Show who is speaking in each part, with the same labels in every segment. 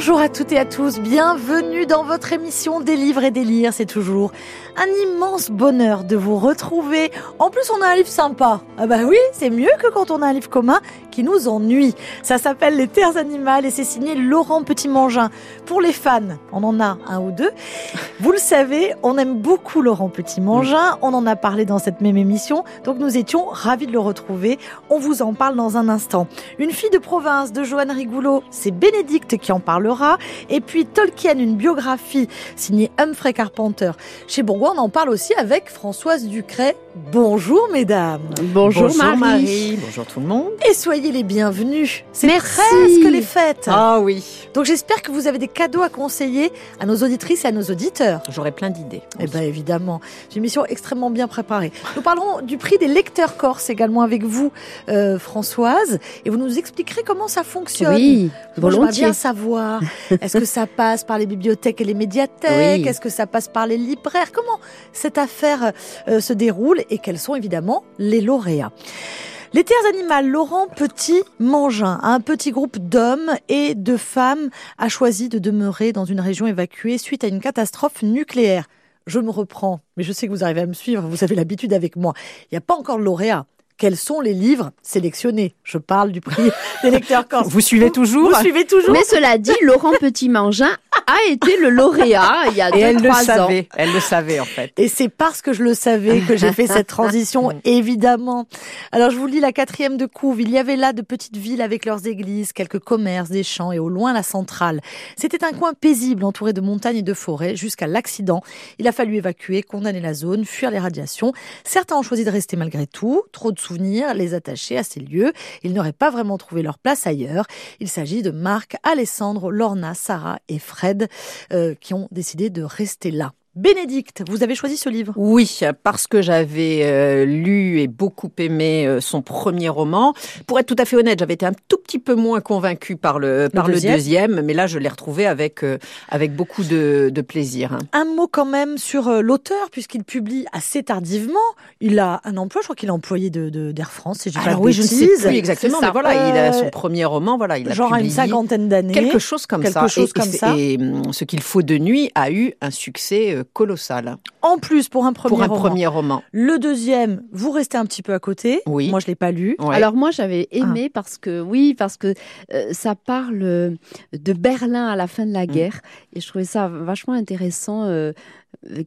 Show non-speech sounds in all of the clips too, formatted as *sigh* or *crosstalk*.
Speaker 1: Bonjour à toutes et à tous, bienvenue dans votre émission Des livres et des. C'est toujours un immense bonheur de vous retrouver. En plus, on a un livre sympa. Ah bah oui, c'est mieux que quand on a un livre commun qui nous ennuie. Ça s'appelle Les Terres animales et c'est signé Laurent Petit-Mangin. Pour les fans, on en a un ou deux. Vous le savez, on aime beaucoup Laurent Petit-Mangin. On en a parlé dans cette même émission. Donc nous étions ravis de le retrouver. On vous en parle dans un instant. Une fille de province de Joanne Rigoulot, c'est Bénédicte qui en parlera. Et puis Tolkien, une biographie signée Humphrey Carpenter chez Bourgoin. On en parle aussi avec Françoise Ducret. Bonjour mesdames.
Speaker 2: Bonjour, Marie. Bonjour tout le monde.
Speaker 1: Et soyez les bienvenus. C'est presque les fêtes.
Speaker 2: Ah oui.
Speaker 1: Donc j'espère que vous avez des cadeaux à conseiller à nos auditrices et à nos auditeurs.
Speaker 2: J'aurais plein d'idées.
Speaker 1: Eh bien évidemment, c'est une émission extrêmement bien préparée. Nous parlerons du prix des lecteurs corses également avec vous, euh, Françoise, et vous nous expliquerez comment ça fonctionne.
Speaker 2: Oui, volontiers.
Speaker 1: bien savoir, est-ce que ça passe par les bibliothèques et les médiathèques?
Speaker 2: Oui.
Speaker 1: Est-ce que ça passe par les libraires? Comment cette affaire euh, se déroule? Et quels sont évidemment les lauréats les terres animales, Laurent Petit-Mangin, un petit groupe d'hommes et de femmes a choisi de demeurer dans une région évacuée suite à une catastrophe nucléaire. Je me reprends, mais je sais que vous arrivez à me suivre, vous avez l'habitude avec moi. Il n'y a pas encore de lauréat. Quels sont les livres sélectionnés? Je parle du prix *laughs* des lecteurs corses.
Speaker 2: Vous suivez toujours?
Speaker 1: Vous suivez toujours?
Speaker 3: Mais cela dit, Laurent Petit-Mangin a été le lauréat il y a
Speaker 2: Et elle le
Speaker 3: 2-3 ans.
Speaker 2: savait. Elle le savait en fait.
Speaker 1: Et c'est parce que je le savais que j'ai fait cette transition, *laughs* évidemment. Alors, je vous lis la quatrième de couve. Il y avait là de petites villes avec leurs églises, quelques commerces, des champs et au loin la centrale. C'était un coin paisible entouré de montagnes et de forêts jusqu'à l'accident. Il a fallu évacuer, condamner la zone, fuir les radiations. Certains ont choisi de rester malgré tout. Trop de souvenirs les attachaient à ces lieux. Ils n'auraient pas vraiment trouvé leur place ailleurs. Il s'agit de Marc, Alessandro, Lorna, Sarah et Fred euh, qui ont décidé de rester là. Bénédicte, vous avez choisi ce livre?
Speaker 2: Oui, parce que j'avais euh, lu et beaucoup aimé euh, son premier roman. Pour être tout à fait honnête, j'avais été un tout petit peu moins convaincue par le, par le
Speaker 1: deuxième.
Speaker 2: deuxième, mais là je l'ai retrouvé avec euh, avec beaucoup de, de plaisir. hein.
Speaker 1: Un mot quand même sur l'auteur, puisqu'il publie assez tardivement. Il a un emploi, je crois qu'il est employé de, de- d'Air France, si pas
Speaker 2: oui, je ne sais plus exactement, mais voilà, il a son premier roman, voilà, il a
Speaker 1: Genre à une
Speaker 2: publié
Speaker 1: cinquantaine d'années.
Speaker 2: quelque chose comme
Speaker 1: Quelque
Speaker 2: ça.
Speaker 1: chose
Speaker 2: et,
Speaker 1: comme ça.
Speaker 2: et, hum, ce qu'il faut de nuit a eu un succès colossal
Speaker 1: En plus, pour un premier
Speaker 2: pour un
Speaker 1: roman.
Speaker 2: premier roman.
Speaker 1: Le deuxième, vous restez un petit peu à côté.
Speaker 2: Oui.
Speaker 1: Moi, je l'ai pas lu.
Speaker 2: Ouais.
Speaker 3: Alors moi j'avais aimé parce que oui parce que euh, ça parle euh, de Berlin à la fin de la guerre et je trouvais ça vachement intéressant euh,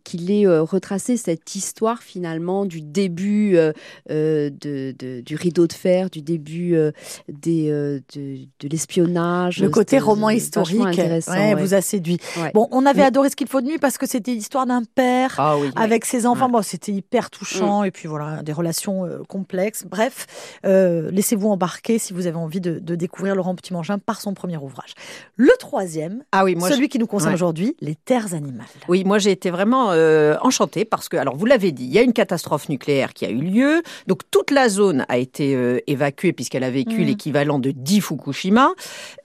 Speaker 3: qu'il ait euh, retracé cette histoire finalement du début euh, euh, de, de- du rideau de fer, du début euh, des, euh, de, de l'espionnage.
Speaker 1: Le côté roman
Speaker 3: euh,
Speaker 1: historique
Speaker 3: vachement intéressant,
Speaker 1: ouais,
Speaker 3: ouais.
Speaker 1: vous a séduit.
Speaker 3: Ouais.
Speaker 1: Bon, on avait
Speaker 3: Mais-
Speaker 1: adoré ce qu'il faut de nuit parce que c'était l'histoire d'un père
Speaker 2: ah oui.
Speaker 1: avec ses enfants.
Speaker 2: Ouais.
Speaker 1: Bon, c'était hyper touchant et puis voilà, des relations euh, complexes. Bref, euh, laissez-vous embarquer si vous avez envie de, de découvrir Laurent Petit-Mangin par son premier ouvrage. Le troisième,
Speaker 2: Ah oui, moi je-
Speaker 1: celui qui nous concerne
Speaker 2: ouais.
Speaker 1: aujourd'hui, les terres animales.
Speaker 2: Oui, moi j'ai été vraiment euh, enchantée parce que, alors vous l'avez dit, il y a une catastrophe nucléaire qui a eu lieu, donc toute la zone a été euh, évacuée puisqu'elle a vécu
Speaker 1: Mhm.
Speaker 2: l'équivalent de 10 Fukushima,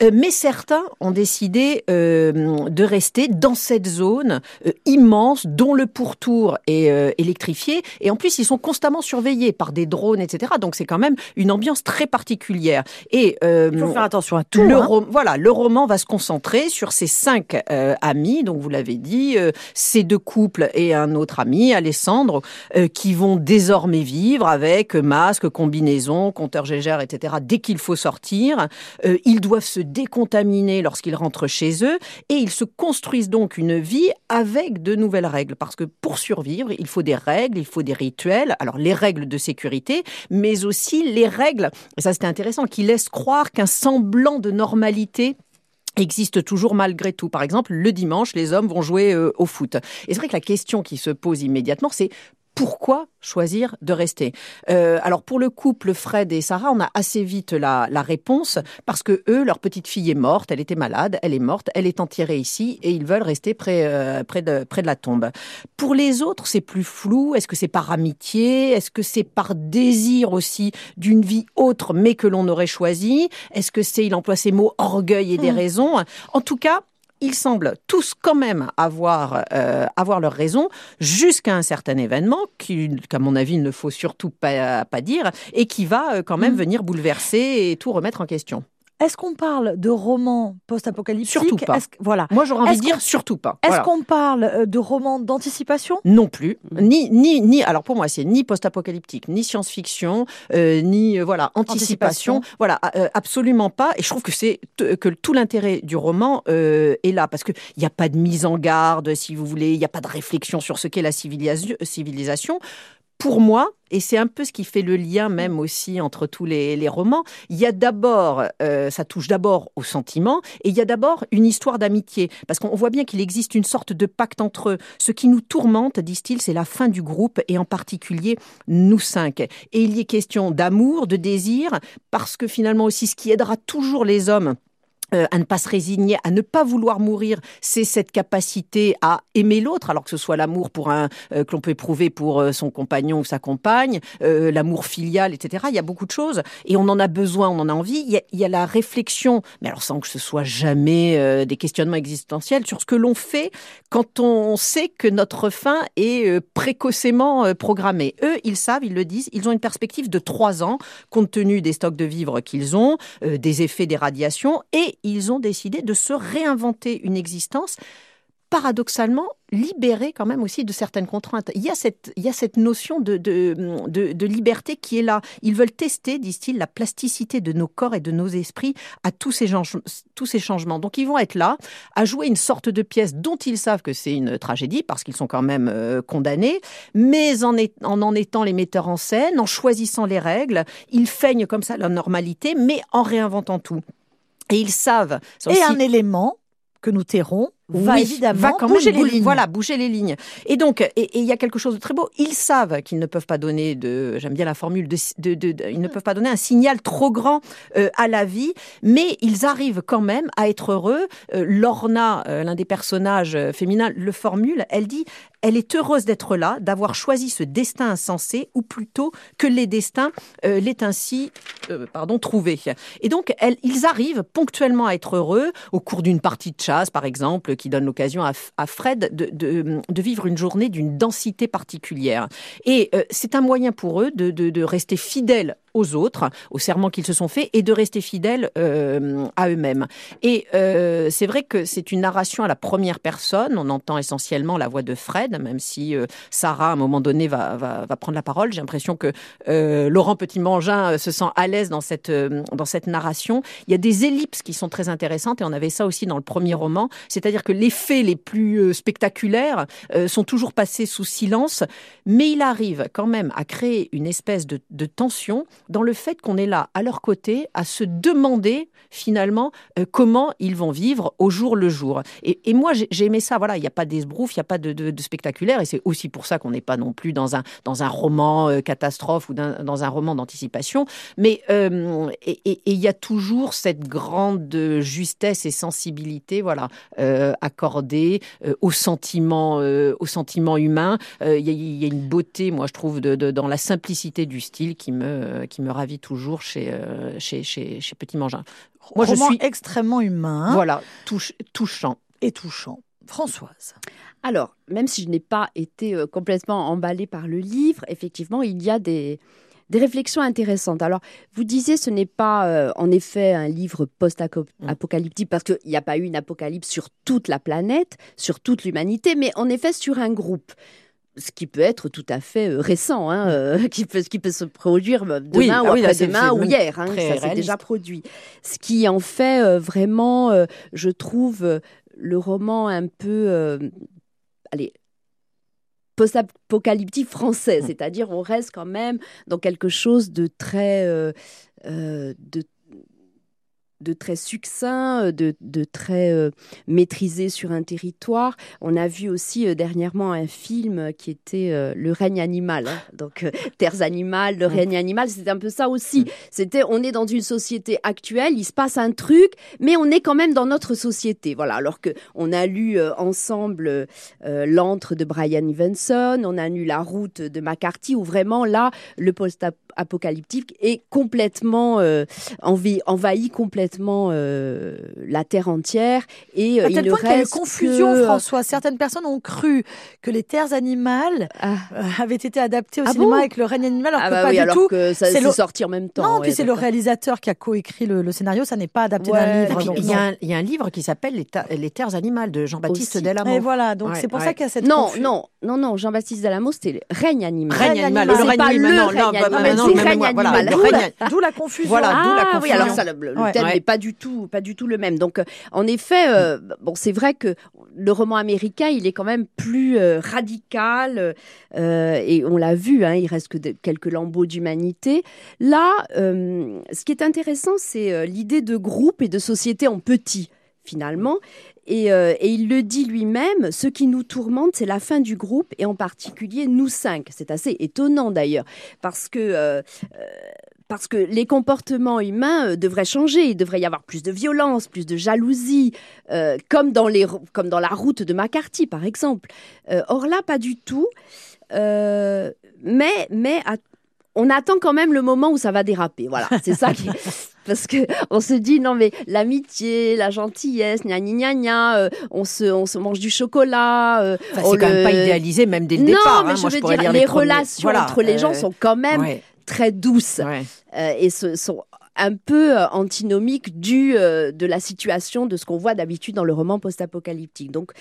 Speaker 2: Euh, mais certains ont décidé euh, de rester dans cette zone immense dont le pourtour est électrifié et en plus ils sont constamment surveillés par des drones, etc. Donc c'est quand même une ambiance très particulière. Et
Speaker 1: Il faut faire attention à tout.
Speaker 2: le
Speaker 1: hein.
Speaker 2: rom- voilà, le roman va se concentrer sur ces cinq amis, donc vous l'avez dit, ces deux couples et un autre ami, Alessandro, euh, qui vont désormais vivre avec masque, combinaison, compteur Gégère, etc. Dès qu'il faut sortir, Euh, ils doivent se décontaminer lorsqu'ils rentrent chez eux et ils se construisent donc une vie avec de nouvelles règles, parce que pour survivre, il faut des règles, il faut des rituels. Alors les règles de sécurité, mais aussi les règles, ça c'était intéressant, qui laissent croire qu'un semblant de normalité existe toujours malgré tout. Par exemple, le dimanche, les hommes vont jouer euh, au foot. Et c'est vrai que la question qui se pose immédiatement, c'est pourquoi choisir de rester euh, Alors pour le couple Fred et Sarah, on a assez vite la, la, réponse parce que eux, leur petite fille est morte, elle était malade, elle est morte, elle est enterrée ici et ils veulent rester près, euh, près, de, près de la tombe. Pour les autres, c'est plus flou. Est-ce que c'est par amitié? Est-ce que c'est par désir aussi d'une vie autre mais que l'on aurait choisi? Est-ce que c'est, il emploie ces mots, orgueil et des mmh. raisons En tout cas, ils semblent tous quand même avoir, euh, avoir leur raison jusqu'à un certain événement qu'à mon avis, il ne faut surtout pas, pas dire et qui va euh, quand même mmh. venir bouleverser et tout remettre en question.
Speaker 1: Est-ce qu'on parle de romans post-apocalyptiques
Speaker 2: Surtout pas.
Speaker 1: voilà.
Speaker 2: Moi, j'aurais envie de dire surtout pas.
Speaker 1: Est-ce qu'on parle euh, de romans d'anticipation?
Speaker 2: Non plus. Ni, ni, ni. Alors pour moi, c'est ni post-apocalyptique, ni science-fiction, euh, ni euh, voilà anticipation. Voilà, absolument pas. Et je trouve que c'est que tout l'intérêt du roman est là parce que il n'y a pas de mise en garde, si vous voulez. Il n'y a pas de réflexion sur ce qu'est la civilisation pour moi, et c'est un peu ce qui fait le lien même aussi entre tous les, romans, il y a d'abord, euh, ça touche d'abord au sentiment, et il y a d'abord une histoire d'amitié, parce qu'on voit bien qu'il existe une sorte de pacte entre eux. Ce qui nous tourmente, disent-ils, c'est la fin du groupe, et en particulier nous cinq. Et il y est question d'amour, de désir, parce que finalement aussi ce qui aidera toujours les hommes euh, à ne pas se résigner, à ne pas vouloir mourir, c'est cette capacité à aimer l'autre, alors que ce soit l'amour pour un euh, que l'on peut éprouver pour euh, son compagnon ou sa compagne, l'amour filial, etc. Il y a beaucoup de choses et on en a besoin, on en a envie. Il y a, il y a la réflexion, mais alors sans que ce soit jamais des questionnements existentiels sur ce que l'on fait quand on sait que notre fin est précocement programmée. Eux, ils savent, ils le disent, ils ont une perspective de trois ans compte tenu des stocks de vivres qu'ils ont, des effets des radiations et ils ont décidé de se réinventer une existence paradoxalement libérée quand même aussi de certaines contraintes. Il y a cette, notion de, liberté qui est là. Ils veulent tester, disent-ils, la plasticité de nos corps et de nos esprits à tous ces, changements. Donc ils vont être là à jouer une sorte de pièce dont ils savent que c'est une tragédie parce qu'ils sont quand même euh, condamnés, mais en, en étant les metteurs en scène, en choisissant les règles, ils feignent comme ça la normalité, mais en réinventant tout. Et ils savent.
Speaker 1: Et un élément que nous tairons va évidemment bouger les lignes.
Speaker 2: Voilà, bouger les lignes. Et donc, et il y a quelque chose de très beau. Ils savent qu'ils ne peuvent pas donner de, j'aime bien la formule, de, de, de, ils ne peuvent pas donner un signal trop grand euh, à la vie, mais ils arrivent quand même à être heureux. Euh, Lorna, euh, l'un des personnages féminins, le formule. Elle dit, elle est heureuse d'être là, d'avoir choisi ce destin insensé, ou plutôt que les destins l'aient ainsi, pardon, trouvé. Et donc, ils arrivent ponctuellement à être heureux au cours d'une partie de chasse, par exemple qui donne l'occasion à, Fred de, vivre une journée d'une densité particulière. Et euh, c'est un moyen pour eux de, rester fidèles aux autres, aux serments qu'ils se sont faits, et de rester fidèles euh, à eux-mêmes. Et euh, c'est vrai que c'est une narration à la première personne. On entend essentiellement la voix de Fred, même si euh, Sarah, à un moment donné, va, prendre la parole. J'ai l'impression que Laurent Petit-Mangin se sent à l'aise dans cette, dans cette narration. Il y a des ellipses qui sont très intéressantes, et on avait ça aussi dans le premier roman. C'est-à-dire que les faits les plus spectaculaires sont toujours passés sous silence, mais il arrive quand même à créer une espèce de tension dans le fait qu'on est là à leur côté à se demander finalement euh, comment ils vont vivre au jour le jour. Et, moi j'ai aimé ça. Voilà, il n'y a pas d'esbrouf, il n'y a pas de, spectaculaire, et c'est aussi pour ça qu'on n'est pas non plus dans un dans un roman euh, catastrophe ou dans un roman d'anticipation. Mais euh, il y a toujours cette grande justesse et sensibilité, voilà, accordée au sentiment au sentiment humain. Il y, a une beauté, moi je trouve, de, dans la simplicité du style qui me me ravit toujours chez, euh, chez, chez, chez, Petit Mangin.
Speaker 1: Moi, je suis extrêmement humain.
Speaker 2: Voilà, touchant.
Speaker 1: Et touchant. Françoise.
Speaker 3: Alors, même si je n'ai pas été euh, complètement emballée par le livre, effectivement, il y a des, des réflexions intéressantes. Alors, vous disiez, ce n'est pas euh, en effet un livre post-apocalyptique parce qu'il n'y a pas eu une apocalypse sur toute la planète, sur toute l'humanité, mais en effet sur un groupe ce qui peut être tout à fait euh, récent, hein, euh, *laughs* qui peut, ce qui peut se produire euh, demain ou après-demain ou hier. Hein, ça s'est déjà produit. Ce qui en fait vraiment, je trouve, le roman un peu, allez, post-apocalyptique français, mmh. c'est-à-dire on reste quand même dans quelque chose de très, de de très succinct, euh, de, de très euh, maîtrisé sur un territoire. On a vu aussi euh, dernièrement un film qui était euh, Le règne animal. hein. Donc, euh, *laughs* Terres animales, le règne animal, c'était un peu ça aussi. C'était, on est dans une société actuelle, il se passe un truc, mais on est quand même dans notre société. Voilà. Alors que on a lu euh, ensemble euh, L'antre de Brian Evenson, on a lu La route de McCarthy, où vraiment là, le post-apocalyptique est complètement euh, envahi, envahi complètement euh, la terre entière et euh,
Speaker 1: À
Speaker 3: il
Speaker 1: tel point qu'il y a eu
Speaker 3: reste
Speaker 1: confusion,
Speaker 3: que-
Speaker 1: François. Certaines personnes ont cru que les terres animales
Speaker 3: Ah,
Speaker 1: euh, avaient été adaptées au
Speaker 3: Ah
Speaker 1: cinéma
Speaker 3: bon
Speaker 1: avec le règne animal, alors
Speaker 3: ah
Speaker 1: que
Speaker 3: bah
Speaker 1: pas
Speaker 3: oui,
Speaker 1: du
Speaker 3: alors
Speaker 1: tout.
Speaker 3: que ça
Speaker 1: c'est
Speaker 3: c'est
Speaker 1: le-
Speaker 3: sorti en même temps.
Speaker 1: Non,
Speaker 3: ouais,
Speaker 1: puis c'est le réalisateur qui a coécrit le, le scénario, ça n'est pas adapté
Speaker 3: Ouais,
Speaker 1: d'un livre.
Speaker 2: Il y, a un, il y a un livre qui s'appelle Les, ta- Les terres animales de Jean-Baptiste. Delamo.
Speaker 1: Et voilà, donc
Speaker 2: Ouais,
Speaker 1: c'est pour
Speaker 2: ouais.
Speaker 1: ça qu'il y a cette
Speaker 3: Non, non, non, non, Jean-Baptiste Dalamo, c'était le règne animal.
Speaker 2: Règne
Speaker 1: Règne
Speaker 2: animal.
Speaker 1: animal.
Speaker 2: Le règne animal. Bah,
Speaker 1: D'où la, d'où la confusion.
Speaker 2: Voilà, d'où la
Speaker 3: Ah oui, alors
Speaker 2: confusion.
Speaker 3: ça, le, le
Speaker 1: Ouais.
Speaker 3: thème
Speaker 2: Ouais.
Speaker 3: Pas du tout, pas du tout le même. Donc, euh, en effet, euh, bon, c'est vrai que le roman américain, il est quand même plus euh, radical, et on l'a vu, hein, il reste que quelques lambeaux d'humanité. Là, ce qui est intéressant, c'est l'idée de groupe et de société en petit, finalement. Et, il le dit lui-même, ce qui nous tourmente, c'est la fin du groupe, et en particulier nous cinq. C'est assez étonnant d'ailleurs, parce que parce que les comportements humains euh, devraient changer. Il devrait y avoir plus de violence, plus de jalousie, euh, comme, dans les, comme dans la route de McCarthy, par exemple. Euh, or là, pas du tout. Mais mais à- on attend quand même le moment où ça va déraper. Voilà, *laughs* c'est ça qui. Parce que on se dit non mais l'amitié, la gentillesse, gna gna gna euh, on se on se mange du chocolat. euh,
Speaker 2: Enfin, c'est quand même pas idéalisé, même dès le
Speaker 3: non,
Speaker 2: départ.
Speaker 3: mais
Speaker 2: hein.
Speaker 3: je
Speaker 2: Moi,
Speaker 3: veux dire les,
Speaker 2: premiers-
Speaker 3: relations
Speaker 2: Voilà,
Speaker 3: entre les gens sont quand même
Speaker 2: ouais,
Speaker 3: très douces
Speaker 2: ouais.
Speaker 3: euh, et ce sont un peu euh, antinomiques du euh, de la situation de ce qu'on voit d'habitude dans le roman post-apocalyptique. Donc,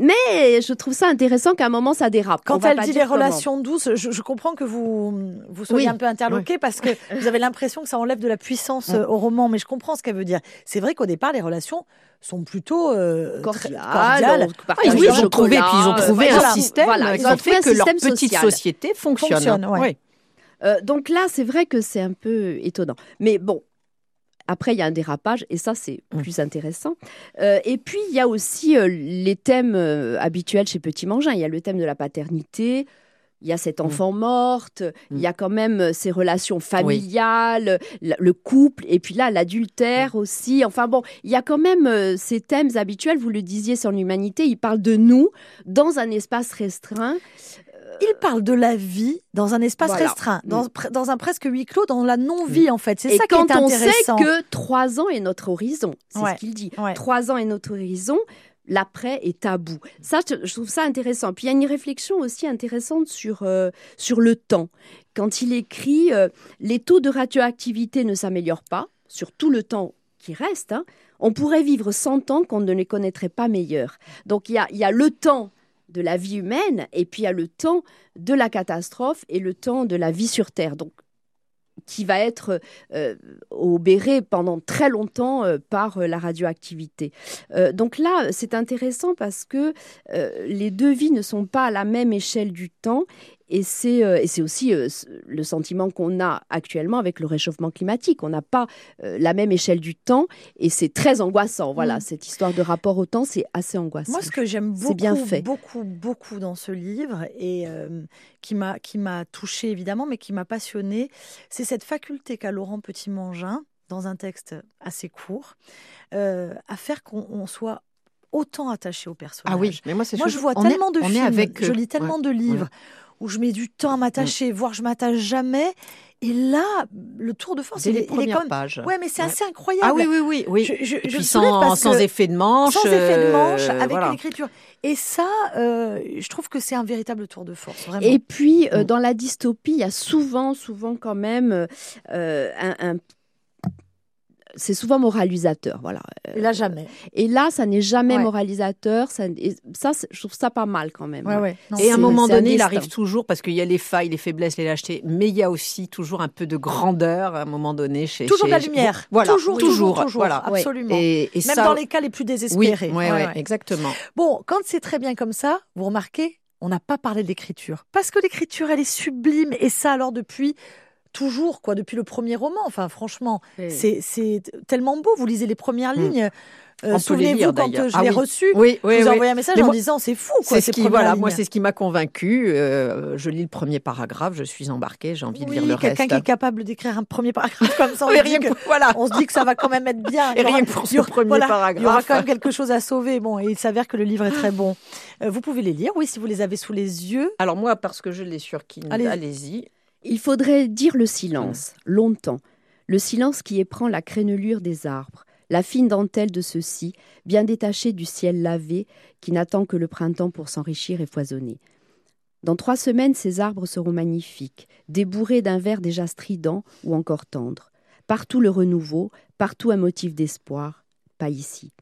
Speaker 3: mais je trouve ça intéressant qu'à un moment ça dérape.
Speaker 1: Quand elle dit les
Speaker 3: comment.
Speaker 1: relations douces, je, je comprends que vous, vous soyez
Speaker 2: Oui,
Speaker 1: un peu interloqué parce que vous avez l'impression que ça enlève de la puissance euh, au roman, mais je comprends ce qu'elle veut dire. C'est vrai qu'au départ, les relations sont plutôt euh,
Speaker 3: cordiales,
Speaker 2: Ah, oui, ils ont trouvé, puis ils ont
Speaker 3: euh,
Speaker 2: trouvé
Speaker 3: voilà.
Speaker 2: un système
Speaker 3: Voilà,
Speaker 2: qui
Speaker 3: ils ont
Speaker 2: ont
Speaker 3: trouvé
Speaker 2: fait
Speaker 3: un
Speaker 2: que leur petite société fonctionne.
Speaker 1: Fonctionne, ouais.
Speaker 3: Euh, donc là, c'est vrai que c'est un peu étonnant. Mais bon, après, il y a un dérapage, et ça, c'est
Speaker 2: Mm.
Speaker 3: plus intéressant. Euh, et puis, il y a aussi euh, les thèmes euh, habituels chez Petit Mangin. Il y a le thème de la paternité. Il y a cette enfant morte, il y a quand même ces relations familiales, le couple, et puis là, l'adultère aussi. Enfin bon, il y a quand même ces thèmes habituels, vous le disiez sur l'humanité, il parle de nous dans un espace restreint.
Speaker 1: Il parle de la vie dans un espace
Speaker 3: Voilà.
Speaker 1: restreint, dans, pre- dans un presque huis clos, dans la non-vie en fait. C'est ça qui
Speaker 3: quand
Speaker 1: est
Speaker 3: on sait
Speaker 1: intéressant.
Speaker 3: que trois ans est notre horizon, c'est
Speaker 1: Ouais,
Speaker 3: ce qu'il dit. Trois ans est notre horizon. L'après est tabou. Ça, je, je trouve ça intéressant. Puis il y a une réflexion aussi intéressante sur, euh, sur le temps. Quand il écrit euh, Les taux de radioactivité ne s'améliorent pas sur tout le temps qui reste. hein. On pourrait vivre 100 ans qu'on ne les connaîtrait pas meilleurs. Donc il y a, il y a le temps de la vie humaine et puis il y a le temps de la catastrophe et le temps de la vie sur Terre. Qui va être euh, obéré pendant très longtemps euh, par euh, la radioactivité. Euh, donc là, c'est intéressant parce que les deux vies ne sont pas à la même échelle du temps. Et c'est euh, et c'est aussi euh, le sentiment qu'on a actuellement avec le réchauffement climatique. On n'a pas euh, la même échelle du temps et c'est très angoissant. Voilà,
Speaker 1: Mm.
Speaker 3: cette histoire de rapport au temps, c'est assez angoissant.
Speaker 1: Moi, ce que j'aime beaucoup,
Speaker 3: bien fait.
Speaker 1: beaucoup, beaucoup dans ce livre et euh, qui m'a qui m'a touché évidemment, mais qui m'a passionné, c'est cette faculté qu'a Laurent Petit-Mangin dans un texte assez court euh, à faire qu'on on soit autant attaché au personnage.
Speaker 2: Ah oui, mais moi c'est
Speaker 1: Moi, je vois
Speaker 2: on est-
Speaker 1: tellement de films,
Speaker 2: avec
Speaker 1: je lis tellement
Speaker 2: Ouais.
Speaker 1: de livres où je mets du temps à m'attacher, voire je m'attache jamais. Et là, le tour de force,
Speaker 2: Dès
Speaker 1: il,
Speaker 2: les
Speaker 1: est, il est
Speaker 2: premières
Speaker 1: quand même.
Speaker 2: pages.
Speaker 1: Ouais, mais c'est
Speaker 2: Ouais.
Speaker 1: assez incroyable.
Speaker 2: Ah oui, oui, oui, oui.
Speaker 1: Je, je-
Speaker 2: Et
Speaker 1: je
Speaker 2: puis sans,
Speaker 1: parce
Speaker 2: sans
Speaker 1: que-
Speaker 2: effet de manche.
Speaker 1: sans effet de manche,
Speaker 2: euh,
Speaker 1: avec
Speaker 2: voilà.
Speaker 1: une écriture. Et ça, euh, je trouve que c'est un véritable tour de force, vraiment.
Speaker 3: Et puis, euh,
Speaker 2: Mm.
Speaker 3: dans la dystopie, il y a souvent, souvent quand même euh, un, un- c'est souvent moralisateur, voilà.
Speaker 1: Et là, jamais.
Speaker 3: Et là, ça n'est jamais
Speaker 1: Ouais.
Speaker 3: moralisateur. Ça, et ça, c'est- je trouve ça pas mal quand même.
Speaker 1: Ouais, ouais. Non,
Speaker 2: Et à un moment
Speaker 3: un
Speaker 2: donné, il arrive toujours, parce qu'il y a les failles, les faiblesses, les lâchetés, mais il y a aussi toujours un peu de grandeur à un moment donné chez.
Speaker 1: Toujours de la lumière.
Speaker 2: Voilà,
Speaker 1: toujours, toujours, toujours.
Speaker 2: Voilà.
Speaker 3: Ouais.
Speaker 1: Absolument.
Speaker 2: Et, et
Speaker 1: Même
Speaker 2: ça,
Speaker 1: dans les cas les plus
Speaker 2: oui,
Speaker 1: désespérés.
Speaker 2: ouais,
Speaker 1: Ouais,
Speaker 2: ouais,
Speaker 1: ouais.
Speaker 2: exactement.
Speaker 1: Bon, quand c'est très bien comme ça, vous remarquez, on n'a pas parlé de l'écriture. Parce que l'écriture, elle est sublime. Et ça, alors, depuis toujours, quoi, depuis le premier roman. Enfin, franchement, c'est c'est tellement beau. Vous lisez les premières
Speaker 2: Mm.
Speaker 1: lignes. Euh, Souvenez-vous quand euh, je
Speaker 2: Ah
Speaker 1: l'ai
Speaker 2: oui.
Speaker 1: reçu.
Speaker 2: Oui, oui,
Speaker 1: je vous ai envoyé un message en disant c'est fou.
Speaker 2: C'est
Speaker 1: ces
Speaker 2: ce qui, voilà, moi, c'est ce qui m'a convaincu. Euh, je lis le premier paragraphe, je suis embarquée, j'ai envie de lire le
Speaker 1: quelqu'un
Speaker 2: reste.
Speaker 1: qui est capable d'écrire un premier paragraphe comme ça, *laughs* on, se
Speaker 2: rien
Speaker 1: dit que,
Speaker 2: voilà.
Speaker 1: on se dit que ça va quand même être bien. *laughs*
Speaker 2: Et
Speaker 1: aura-
Speaker 2: rien que pour ce
Speaker 1: aura-
Speaker 2: premier
Speaker 1: voilà,
Speaker 2: paragraphe.
Speaker 1: Il y aura quand même quelque chose à sauver. Bon, et il s'avère que le livre est très bon. Euh, vous pouvez les lire, oui, si vous les avez sous les yeux.
Speaker 2: Alors moi, parce que je l'ai sur Kindle,
Speaker 1: Allez-y.
Speaker 3: Il faudrait dire le silence, longtemps. Le silence qui éprend la crénelure des arbres, la fine dentelle de ceux-ci, bien détachée du ciel lavé, qui n'attend que le printemps pour s'enrichir et foisonner. Dans trois semaines, ces arbres seront magnifiques, débourrés d'un vert déjà strident ou encore tendre. Partout le renouveau, partout un motif d'espoir, pas ici.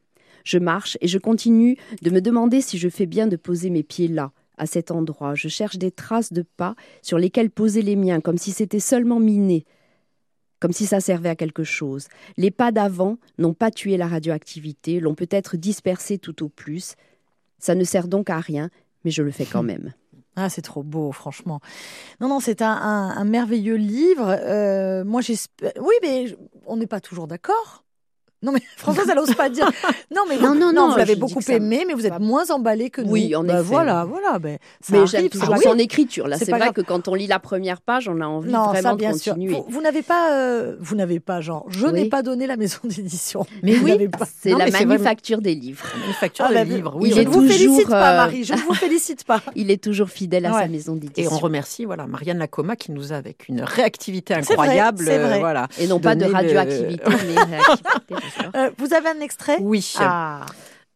Speaker 3: Je marche et je continue de me demander si je fais bien de poser mes pieds là, à cet endroit. Je cherche des traces de pas sur lesquels poser les miens, comme si c'était seulement miné, comme si ça servait à quelque chose. Les pas d'avant n'ont pas tué la radioactivité, l'ont peut-être dispersée tout au plus. Ça ne sert donc à rien, mais je le fais quand *laughs* même.
Speaker 1: Ah, c'est trop beau, franchement. Non, non, c'est un, un- un merveilleux livre. Euh, moi, j'espère. Oui, mais on n'est pas toujours d'accord. Non, mais *laughs* Françoise, elle n'ose pas dire. *laughs* Non, mais
Speaker 3: Non,
Speaker 1: vous,
Speaker 3: non, non,
Speaker 1: vous l'avez beaucoup
Speaker 3: ça-
Speaker 1: aimé, mais vous êtes moins emballé que nous.
Speaker 3: Oui, en
Speaker 1: Bah,
Speaker 3: effet.
Speaker 1: Voilà, voilà. Ben, ça
Speaker 3: mais j'aime toujours son écriture. Là,
Speaker 1: C'est
Speaker 3: vrai
Speaker 1: grave.
Speaker 3: que quand on lit la première page, on a envie
Speaker 1: Non,
Speaker 3: vraiment
Speaker 1: ça, bien
Speaker 3: de
Speaker 1: sûr.
Speaker 3: continuer.
Speaker 1: Vous, vous n'avez pas, euh, vous n'avez pas, genre, je
Speaker 3: Oui.
Speaker 1: n'ai pas donné la maison *laughs* d'édition.
Speaker 2: Mais
Speaker 1: Vous
Speaker 2: oui.
Speaker 3: C'est la manufacture des livres.
Speaker 2: Une facture
Speaker 1: Ah,
Speaker 2: de
Speaker 1: bah,
Speaker 2: livre.
Speaker 3: il
Speaker 2: Oui,
Speaker 1: je ne vous félicite pas,
Speaker 3: euh,
Speaker 1: Marie. Je ne vous félicite pas.
Speaker 3: Il est toujours fidèle à sa maison
Speaker 2: Et
Speaker 3: d'édition.
Speaker 2: on remercie voilà Marianne Lacoma qui nous a avec une réactivité incroyable. euh, voilà.
Speaker 3: Et non pas de radioactivité, mais réactivité.
Speaker 1: Euh, vous avez un extrait?
Speaker 2: Oui.
Speaker 1: Ah,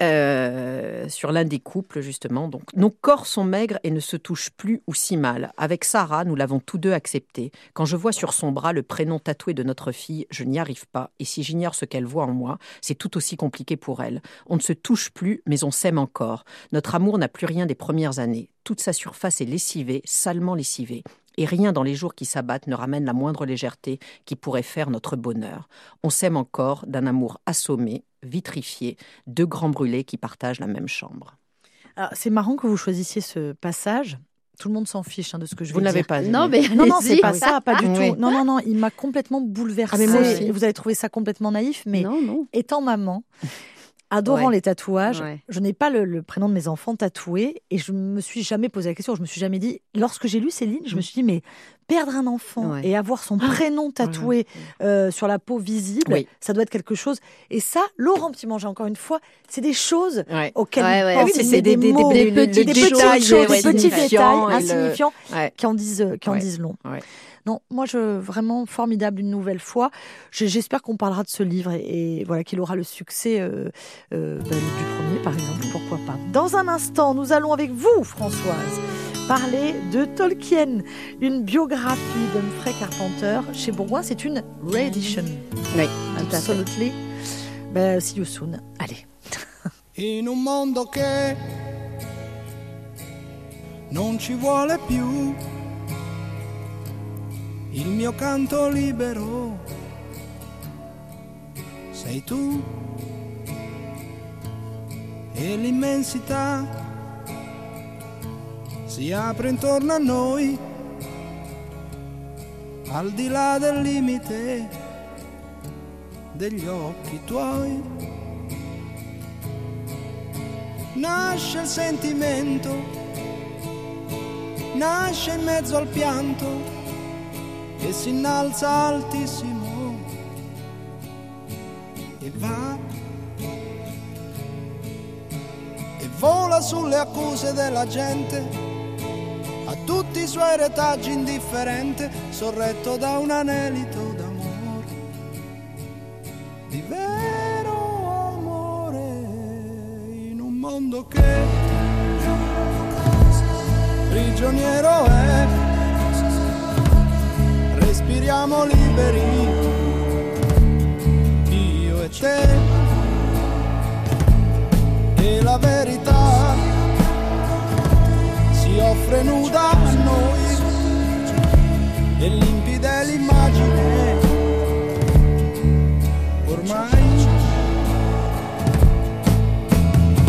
Speaker 2: Euh, sur l'un des couples, justement. Donc, nos corps sont maigres et ne se touchent plus ou si mal. Avec Sarah, nous l'avons tous deux accepté. Quand je vois sur son bras le prénom tatoué de notre fille, je n'y arrive pas. Et si j'ignore ce qu'elle voit en moi, c'est tout aussi compliqué pour elle. On ne se touche plus, mais on s'aime encore. Notre amour n'a plus rien des premières années. Toute sa surface est lessivée, salement lessivée. Et rien dans les jours qui s'abattent ne ramène la moindre légèreté qui pourrait faire notre bonheur. On s'aime encore d'un amour assommé, vitrifié, deux grands brûlés qui partagent la même chambre.
Speaker 1: c'est marrant que vous choisissiez ce passage. Tout le monde s'en fiche hein, de ce que je
Speaker 2: Vous
Speaker 1: vais
Speaker 2: ne l'avez
Speaker 1: dire.
Speaker 2: pas
Speaker 3: Non, mais
Speaker 1: Non, non, c'est pas ça, pas du
Speaker 2: Oui.
Speaker 1: tout. Non, non, non, il m'a complètement bouleversée.
Speaker 2: Ah, mais moi aussi.
Speaker 1: Vous avez trouvé ça complètement naïf, mais
Speaker 3: Non, non.
Speaker 1: étant maman, adorant
Speaker 3: Ouais.
Speaker 1: les tatouages,
Speaker 3: Ouais.
Speaker 1: je n'ai pas le, le prénom de mes enfants tatoué et je me suis jamais posé la question. Je me suis jamais dit, lorsque j'ai lu ces lignes, je me suis dit, mais perdre un enfant
Speaker 3: Ouais.
Speaker 1: et avoir son *gasps* prénom tatoué euh, sur la peau visible,
Speaker 2: Oui.
Speaker 1: ça doit être quelque chose. Et ça, Laurent Petit-Manger, encore une fois, c'est des choses auxquelles pense,
Speaker 3: oui, mais c'est
Speaker 1: des,
Speaker 3: des- des-
Speaker 1: mots,
Speaker 3: des
Speaker 1: des
Speaker 3: petites détails,
Speaker 1: des petits détails
Speaker 2: le-
Speaker 1: insignifiants qui en disent, qui en disent long. Non, moi, je vraiment formidable une nouvelle fois. J'espère qu'on parlera de ce livre et, et voilà qu'il aura le succès euh, euh, ben, du premier, par exemple. Pourquoi pas Dans un instant, nous allons avec vous, Françoise, parler de Tolkien, une biographie d'Humphrey Carpenter chez Bourgoin. C'est une reedition.
Speaker 3: Oui.
Speaker 1: Absolutely. Ben, see you soon. Allez. *laughs*
Speaker 4: in un mondo che non ci vuole più il mio canto libero. Sei tu e l'immensità. Si apre intorno a noi al di là del limite degli occhi tuoi. Nasce il sentimento, nasce in mezzo al pianto e si innalza altissimo e va e vola sulle accuse della gente, a tutti i suoi retaggi indifferente, sorretto da un anelito d'amore, di vero amore in un mondo che prigioniero è. Respiriamo liberi, io e te, e la verità si offre nuda a noi, e limpida è l'immagine, ormai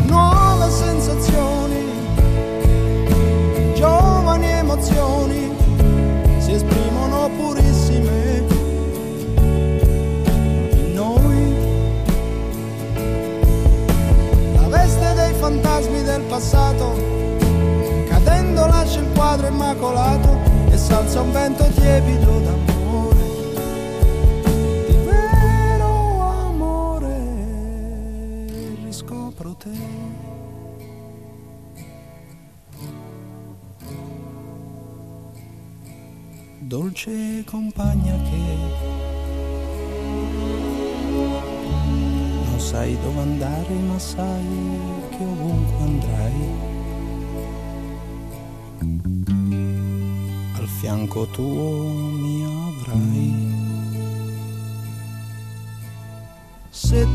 Speaker 4: nuove sensazioni, giovani emozioni passato, cadendo lascia il quadro immacolato e salza un vento tiepido d'amore, di vero amore, riscopro te. Dolce compagna che sai dove andare, ma sai che ovunque andrai, al fianco tuo mi avrai. Se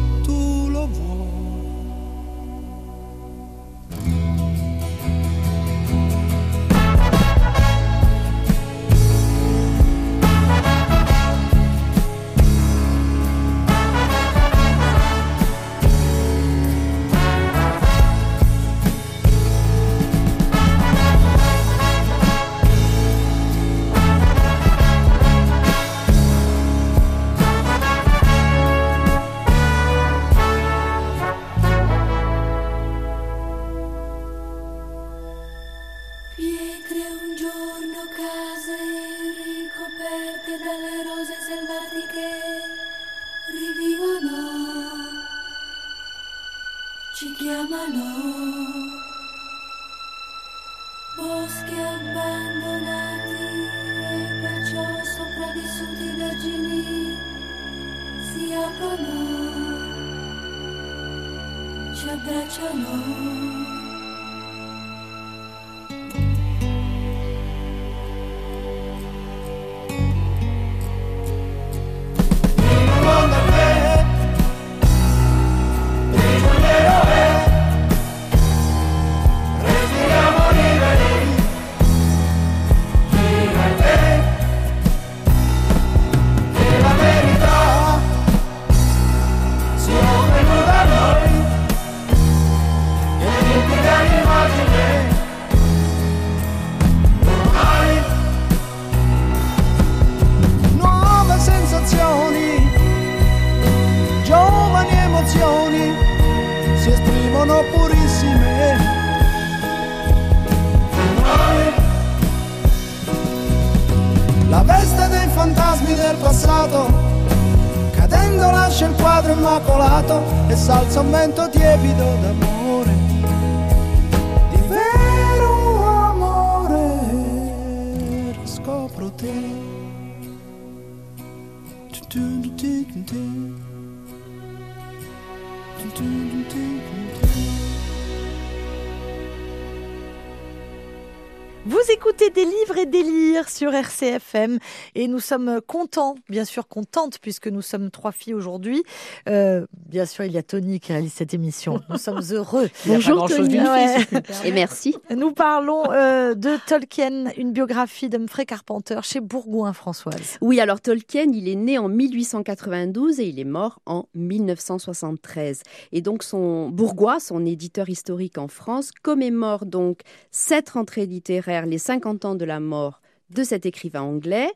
Speaker 1: sur RCFM et nous sommes contents, bien sûr contentes, puisque nous sommes trois filles aujourd'hui. Euh, bien sûr, il y a Tony qui réalise cette émission. Nous sommes *laughs* heureux.
Speaker 3: Bonjour Tony.
Speaker 2: fille,
Speaker 1: Ouais.
Speaker 2: si.
Speaker 3: Et merci.
Speaker 1: Nous parlons euh, de Tolkien, une biographie d'Humphrey Carpenter chez Bourgoin Françoise.
Speaker 3: Oui, alors Tolkien, il est né en 1892 et il est mort en 1973. Et donc son Bourgois, son éditeur historique en France, commémore donc cette rentrée littéraire, les 50 ans de la mort de cet écrivain anglais.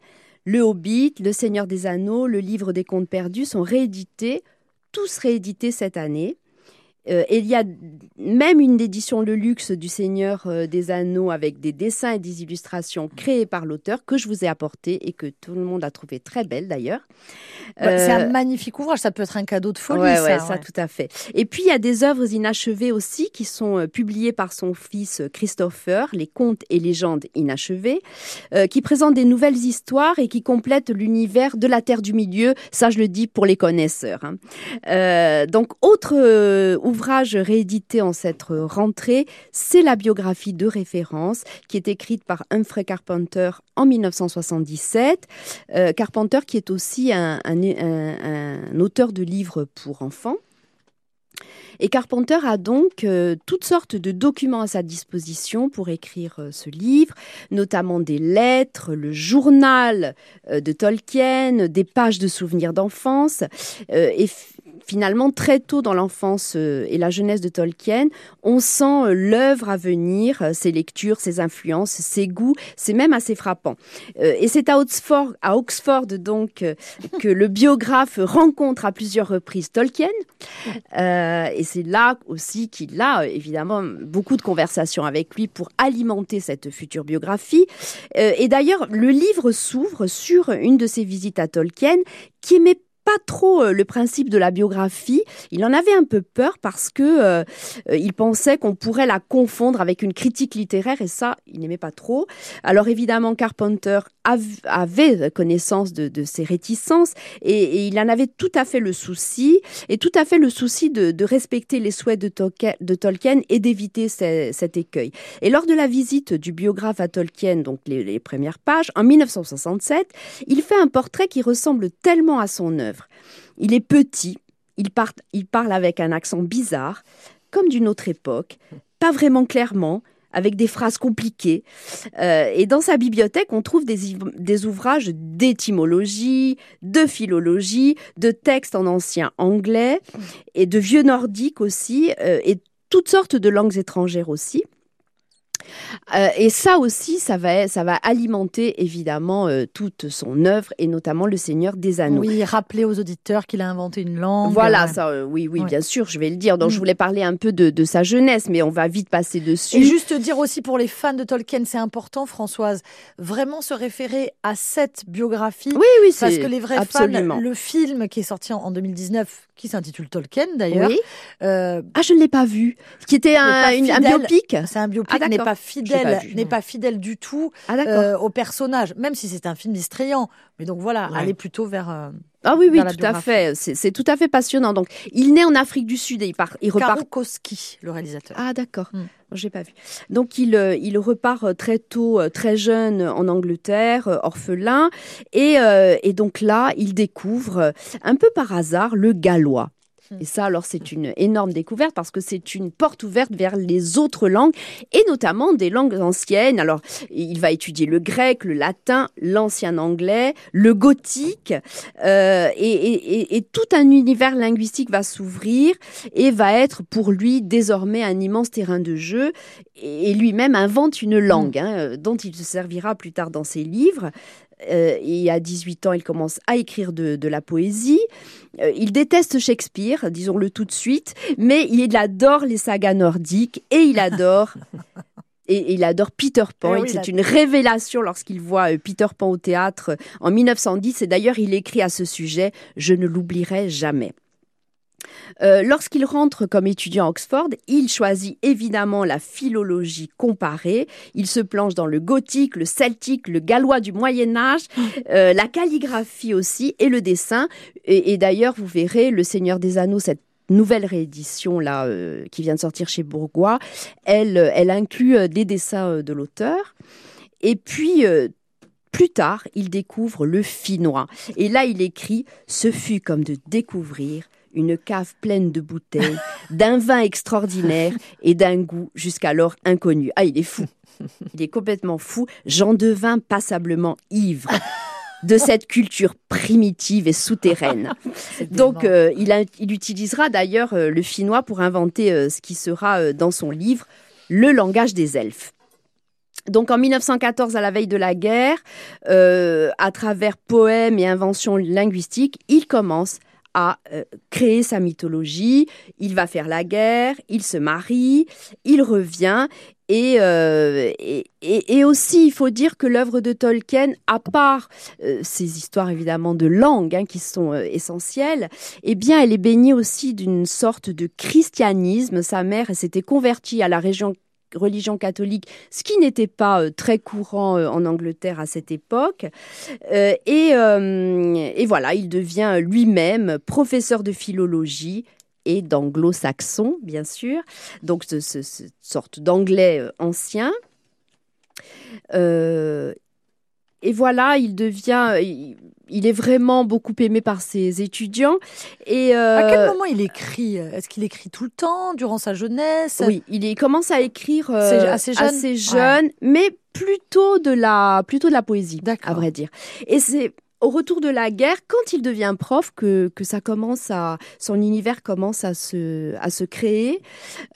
Speaker 3: Le Hobbit, Le Seigneur des Anneaux, Le Livre des Contes perdus sont réédités, tous réédités cette année. Euh, et il y a même une édition Le Luxe du Seigneur euh, des Anneaux avec des dessins et des illustrations créées par l'auteur que je vous ai apporté et que tout le monde a trouvé très belle d'ailleurs.
Speaker 1: Bah, C'est
Speaker 3: Euh,
Speaker 1: un magnifique ouvrage, ça peut être un cadeau de folie.
Speaker 3: Ouais,
Speaker 1: ça,
Speaker 3: ouais, ça, tout à fait. Et puis, il y a des œuvres inachevées aussi qui sont euh, publiées par son fils euh, Christopher, Les contes et légendes inachevées, euh, qui présentent des nouvelles histoires et qui complètent l'univers de la Terre du Milieu. Ça, je le dis pour les connaisseurs. hein. Euh, donc, autre euh, ouvrage réédité en cette rentrée, c'est la biographie de référence qui est écrite par Humphrey Carpenter en 1977. Euh, Carpenter qui est aussi un, auteur de livres pour enfants. Et Carpenter a donc euh, toutes sortes de documents à sa disposition pour écrire euh, ce livre, notamment des lettres, le journal de Tolkien, des pages de souvenirs d'enfance. Finalement, très tôt dans l'enfance euh, et la jeunesse de Tolkien, on sent euh, l'œuvre à venir, euh, ses lectures, ses influences, ses goûts. C'est même assez frappant. et c'est à Oxford, à Oxford donc, que le biographe rencontre à plusieurs reprises Tolkien. et c'est là aussi qu'il a évidemment beaucoup de conversations avec lui pour alimenter cette future biographie. et d'ailleurs, le livre s'ouvre sur une de ses visites à Tolkien qui aimait pas trop euh, le principe de la biographie. Il en avait un peu peur parce que euh, euh, il pensait qu'on pourrait la confondre avec une critique littéraire et ça, il n'aimait pas trop. Alors évidemment, Carpenter avait connaissance de, de ces réticences et, il en avait tout à fait le souci et tout à fait le souci de, respecter les souhaits de, Tolkien, et d'éviter cet écueil. Et lors de la visite du biographe à Tolkien, donc les premières pages, en 1967, il fait un portrait qui ressemble tellement à son œuvre il est petit, il, parle avec un accent bizarre, comme d'une autre époque, pas vraiment clairement, avec des phrases compliquées. Euh, et dans sa bibliothèque, on trouve des, ouvrages d'étymologie, de philologie, de textes en ancien anglais et de vieux nordique aussi, euh, et toutes sortes de langues étrangères aussi. Euh, et ça aussi, ça va, ça va alimenter évidemment euh, toute son œuvre et notamment le Seigneur des Anneaux.
Speaker 1: Oui, rappeler aux auditeurs qu'il a inventé une langue.
Speaker 3: Voilà, ça, euh, oui, oui, bien sûr, je vais le dire. Donc, je mm. voulais parler un peu de, de, sa jeunesse, mais on va vite passer dessus.
Speaker 1: Et juste dire aussi pour les fans de Tolkien, c'est important, Françoise, vraiment se référer à cette biographie.
Speaker 3: Oui, oui,
Speaker 1: c'est parce que les vrais absolument. fans, le film qui est sorti en 2019, qui s'intitule Tolkien d'ailleurs. Oui.
Speaker 3: ah, je ne l'ai pas vu. Qui était un, un biopic.
Speaker 1: C'est un biopic, ah, n'est pas fidèle, n'est pas fidèle du tout ah, euh, au personnage, même si c'est un film distrayant. Mais donc voilà, aller plutôt vers. Euh,
Speaker 3: ah oui, oui, tout à fait. C'est tout à fait passionnant. Donc, il naît en Afrique du Sud et il, part, il repart.
Speaker 1: Koski, le réalisateur.
Speaker 3: Ah d'accord. Hmm. J'ai pas vu. Donc il, euh, il repart très tôt, très jeune en Angleterre, orphelin, et, et donc là il découvre un peu par hasard le gallois. Et ça, alors, c'est une énorme découverte parce que c'est une porte ouverte vers les autres langues et notamment des langues anciennes. Alors, il va étudier le grec, le latin, l'ancien anglais, le gothique euh, et, et, tout un univers linguistique va s'ouvrir et va être pour lui désormais un immense terrain de jeu. Et lui-même invente une langue hein, dont il se servira plus tard dans ses livres. Euh, et à 18 ans, il commence à écrire de, la poésie. Euh, il déteste Shakespeare, disons-le tout de suite, mais il adore les sagas nordiques et il adore *laughs* et, il adore Peter Pan. Eh c'est une révélation lorsqu'il voit euh, Peter Pan au théâtre en 1910. Et d'ailleurs, il écrit à ce sujet Je ne l'oublierai jamais. Euh, lorsqu'il rentre comme étudiant à Oxford, il choisit évidemment la philologie comparée. Il se plonge dans le gothique, le celtique, le gallois du Moyen Âge, euh, la calligraphie aussi et le dessin. Et, d'ailleurs, vous verrez, Le Seigneur des Anneaux, cette nouvelle réédition là euh, qui vient de sortir chez Bourgois, elle, elle inclut des dessins de l'auteur. Et puis plus tard, il découvre le finnois. Et là, il écrit Ce fut comme de découvrir une cave pleine de bouteilles, d'un vin extraordinaire et d'un goût jusqu'alors inconnu. Ah, il est fou. Il est complètement fou. J'en devins passablement ivre de cette culture primitive et souterraine. *laughs* Donc, euh, il, il, utilisera d'ailleurs euh, le finnois pour inventer euh, ce qui sera dans son livre Le langage des elfes. Donc en 1914, à la veille de la guerre, à travers poèmes et inventions linguistiques, il commence à euh, créer sa mythologie. Il va faire la guerre, il se marie, il revient. Et, euh, et, aussi, il faut dire que l'œuvre de Tolkien, à part euh, ces histoires évidemment de langue hein, qui sont essentielles, eh bien, elle est baignée aussi d'une sorte de christianisme. Sa mère s'était convertie à la région religion catholique, ce qui n'était pas euh, très courant euh, en Angleterre à cette époque. Euh, et, voilà, il devient lui-même professeur de philologie et d'anglo-saxon, bien sûr, donc cette sorte d'anglais ancien. Et voilà, il devient, il est vraiment beaucoup aimé par ses étudiants. Et
Speaker 1: euh, à quel moment il écrit? Est-ce qu'il écrit tout le temps durant sa jeunesse?
Speaker 3: Oui, il commence à écrire euh, assez jeune, assez jeune mais plutôt de la plutôt de la poésie, à vrai dire. Et c'est au retour de la guerre, quand il devient prof, que, ça commence à, son univers commence à se, à se créer.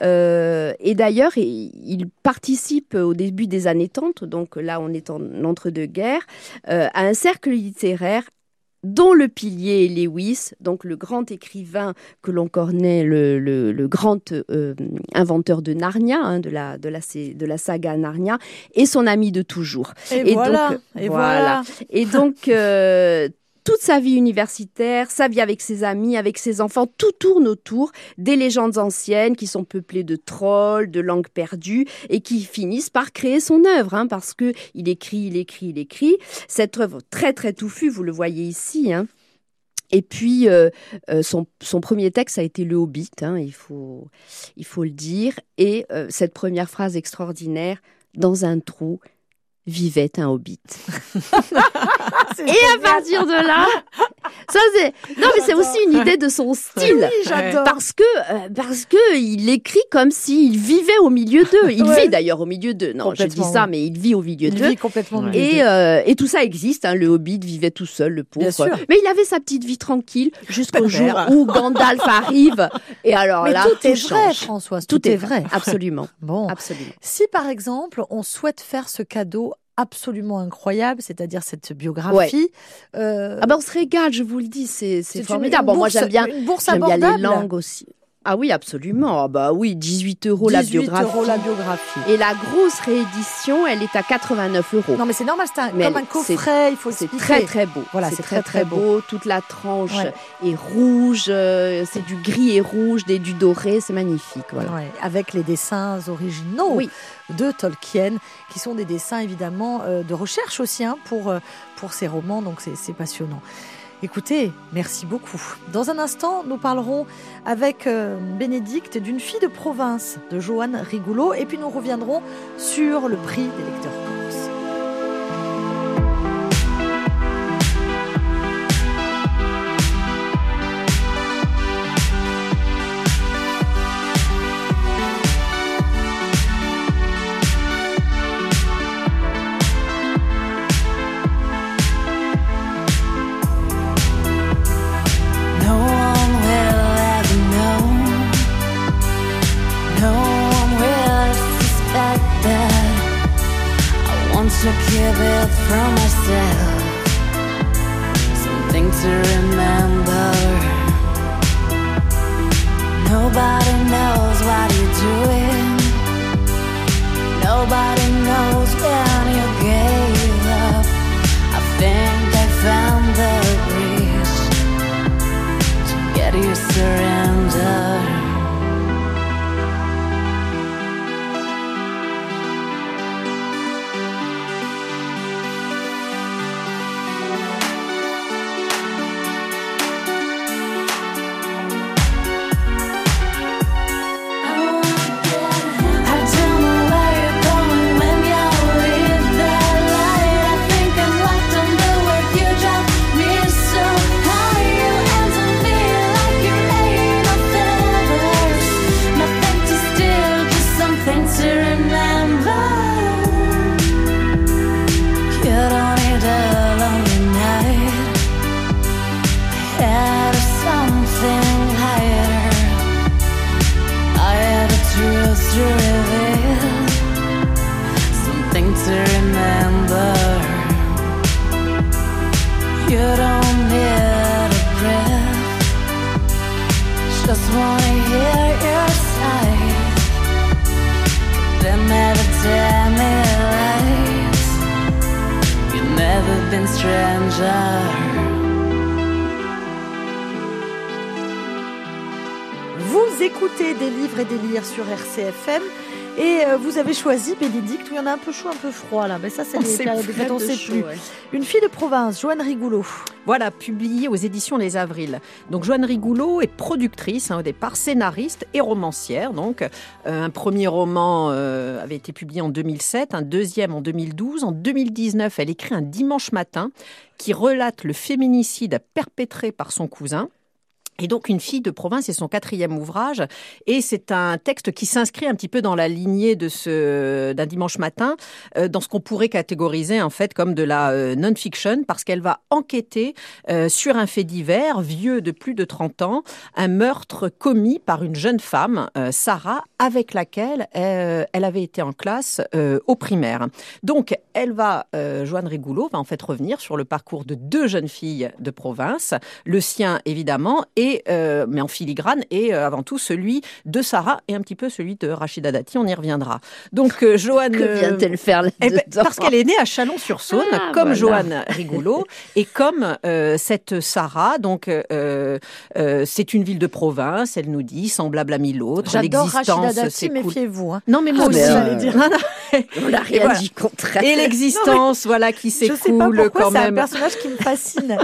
Speaker 3: Euh, et d'ailleurs, il, il participe au début des années 30, donc là on est en entre-deux-guerres, euh, à un cercle littéraire dont le pilier est Lewis, donc le grand écrivain que l'on connaît, le, le, le grand euh, inventeur de Narnia, hein, de, la, de, la, de la saga Narnia, et son ami de toujours.
Speaker 1: Et, voilà,
Speaker 3: donc,
Speaker 1: et voilà.
Speaker 3: Et donc, euh, toute sa vie universitaire, sa vie avec ses amis, avec ses enfants, tout tourne autour des légendes anciennes qui sont peuplées de trolls, de langues perdues et qui finissent par créer son œuvre, hein, parce que il écrit, il écrit, il écrit. Cette œuvre très très touffue, vous le voyez ici. Hein. Et puis, euh, euh, son, son, premier texte a été Le Hobbit, hein, il, faut, il faut le dire. Et euh, cette première phrase extraordinaire, dans un trou, vivait un hobbit. *laughs* et à partir de là, ça c'est non mais c'est aussi une idée de son style.
Speaker 1: Oui, j'adore.
Speaker 3: Parce que euh, parce que il écrit comme s'il vivait au milieu d'eux. Il
Speaker 1: Ouais.
Speaker 3: vit d'ailleurs au milieu d'eux. Non, je dis ça, mais il vit au milieu
Speaker 1: Il
Speaker 3: d'eux.
Speaker 1: vit complètement au milieu
Speaker 3: Et,
Speaker 1: d'eux.
Speaker 3: euh, et tout ça existe. Hein. Le Hobbit vivait tout seul, le pauvre.
Speaker 1: Bien sûr.
Speaker 3: Mais il avait sa petite vie tranquille jusqu'au jour où Gandalf arrive. Et alors
Speaker 1: Mais
Speaker 3: là,
Speaker 1: tout est vrai,
Speaker 3: change.
Speaker 1: Françoise.
Speaker 3: Tout, est vrai, absolument, *laughs*
Speaker 1: Bon.
Speaker 3: absolument.
Speaker 1: Si par exemple, on souhaite faire ce cadeau absolument incroyable, c'est-à-dire cette biographie, euh,
Speaker 3: Ah ben on se régale, je vous le dis, c'est formidable.
Speaker 1: une
Speaker 3: Bon, moi
Speaker 1: bourse-
Speaker 3: j'aime bien,
Speaker 1: une bourse
Speaker 3: bien les langues aussi. Ah oui, absolument. Ah bah oui, 18 euros la
Speaker 1: 18
Speaker 3: biographie.
Speaker 1: euros la biographie.
Speaker 3: Et la grosse réédition, elle est à 89 euros.
Speaker 1: Non mais c'est normal, c'est un- comme un coffret, il faut
Speaker 3: C'est très très beau.
Speaker 1: Voilà,
Speaker 3: c'est très
Speaker 1: très,
Speaker 3: beau. Toute la tranche
Speaker 1: Ouais.
Speaker 3: est rouge, euh, c'est du gris et rouge, des, du doré, c'est magnifique. Voilà.
Speaker 1: Ouais, avec les dessins originaux
Speaker 3: Oui.
Speaker 1: de Tolkien, qui sont des dessins évidemment euh, de recherche aussi hein, pour, euh, pour ces romans, donc c'est passionnant. Écoutez, merci beaucoup. Dans un instant, nous parlerons avec euh, Bénédicte d'une fille de province de Joanne Rigoulot, et puis nous reviendrons sur le prix des lecteurs
Speaker 5: to something to remember. You don't need a breath, just wanna hear your sigh. They never tell me lies. You've never been stranger.
Speaker 1: Écoutez des livres et des lires sur RCFM. Et euh, vous avez choisi Bénédicte, où il y en a un peu chaud, un peu froid là. Mais ça, c'est les périodes fêtes, on
Speaker 3: de
Speaker 1: sait plus.
Speaker 3: ouais.
Speaker 1: Une fille de province, Joanne Rigoulot.
Speaker 2: Voilà, publié aux éditions Les Avrils. Donc Joanne Rigoulot est productrice hein, au départ, scénariste et romancière. Donc Euh, un premier roman euh, avait été publié en 2007, un deuxième en 2012. En 2019, elle écrit un dimanche matin qui relate le féminicide perpétré par son cousin. Et donc une fille de province, c'est son quatrième ouvrage, et c'est un texte qui s'inscrit un petit peu dans la lignée de ce d'un dimanche matin, euh, dans ce qu'on pourrait catégoriser en fait comme de la euh, non-fiction, parce qu'elle va enquêter euh, sur un fait divers vieux de plus de 30 ans, un meurtre commis par une jeune femme, Sarah, avec laquelle elle avait été en classe au primaire. Donc elle va, Joanne Rigoulot va en fait revenir sur le parcours de deux jeunes filles de province, le sien évidemment, et euh, mais en filigrane, et euh, avant tout celui de Sarah et un petit peu celui de Rachida Dati, on y reviendra. Donc euh, Joanne... *laughs*
Speaker 3: Que
Speaker 2: euh,
Speaker 3: vient-elle faire
Speaker 2: eh ben,
Speaker 3: là-dedans
Speaker 2: parce qu'elle est née à Chalon-sur-Saône,
Speaker 3: Ah,
Speaker 2: comme
Speaker 3: voilà.
Speaker 2: Joanne Rigoulot, et comme euh, cette Sarah. Donc, euh, euh, c'est une ville de province, elle nous dit, semblable à mille autres.
Speaker 1: J'adore Rachida
Speaker 2: L'existence
Speaker 1: Dati,
Speaker 2: s'écoule.
Speaker 1: méfiez-vous. hein.
Speaker 2: Non, mais moi
Speaker 3: Ah,
Speaker 2: aussi,
Speaker 3: euh. *laughs* On n'a rien
Speaker 2: voilà.
Speaker 3: dit contraire.
Speaker 2: Et l'existence, voilà, qui s'écoule quand
Speaker 1: c'est un
Speaker 2: même.
Speaker 1: personnage qui me fascine.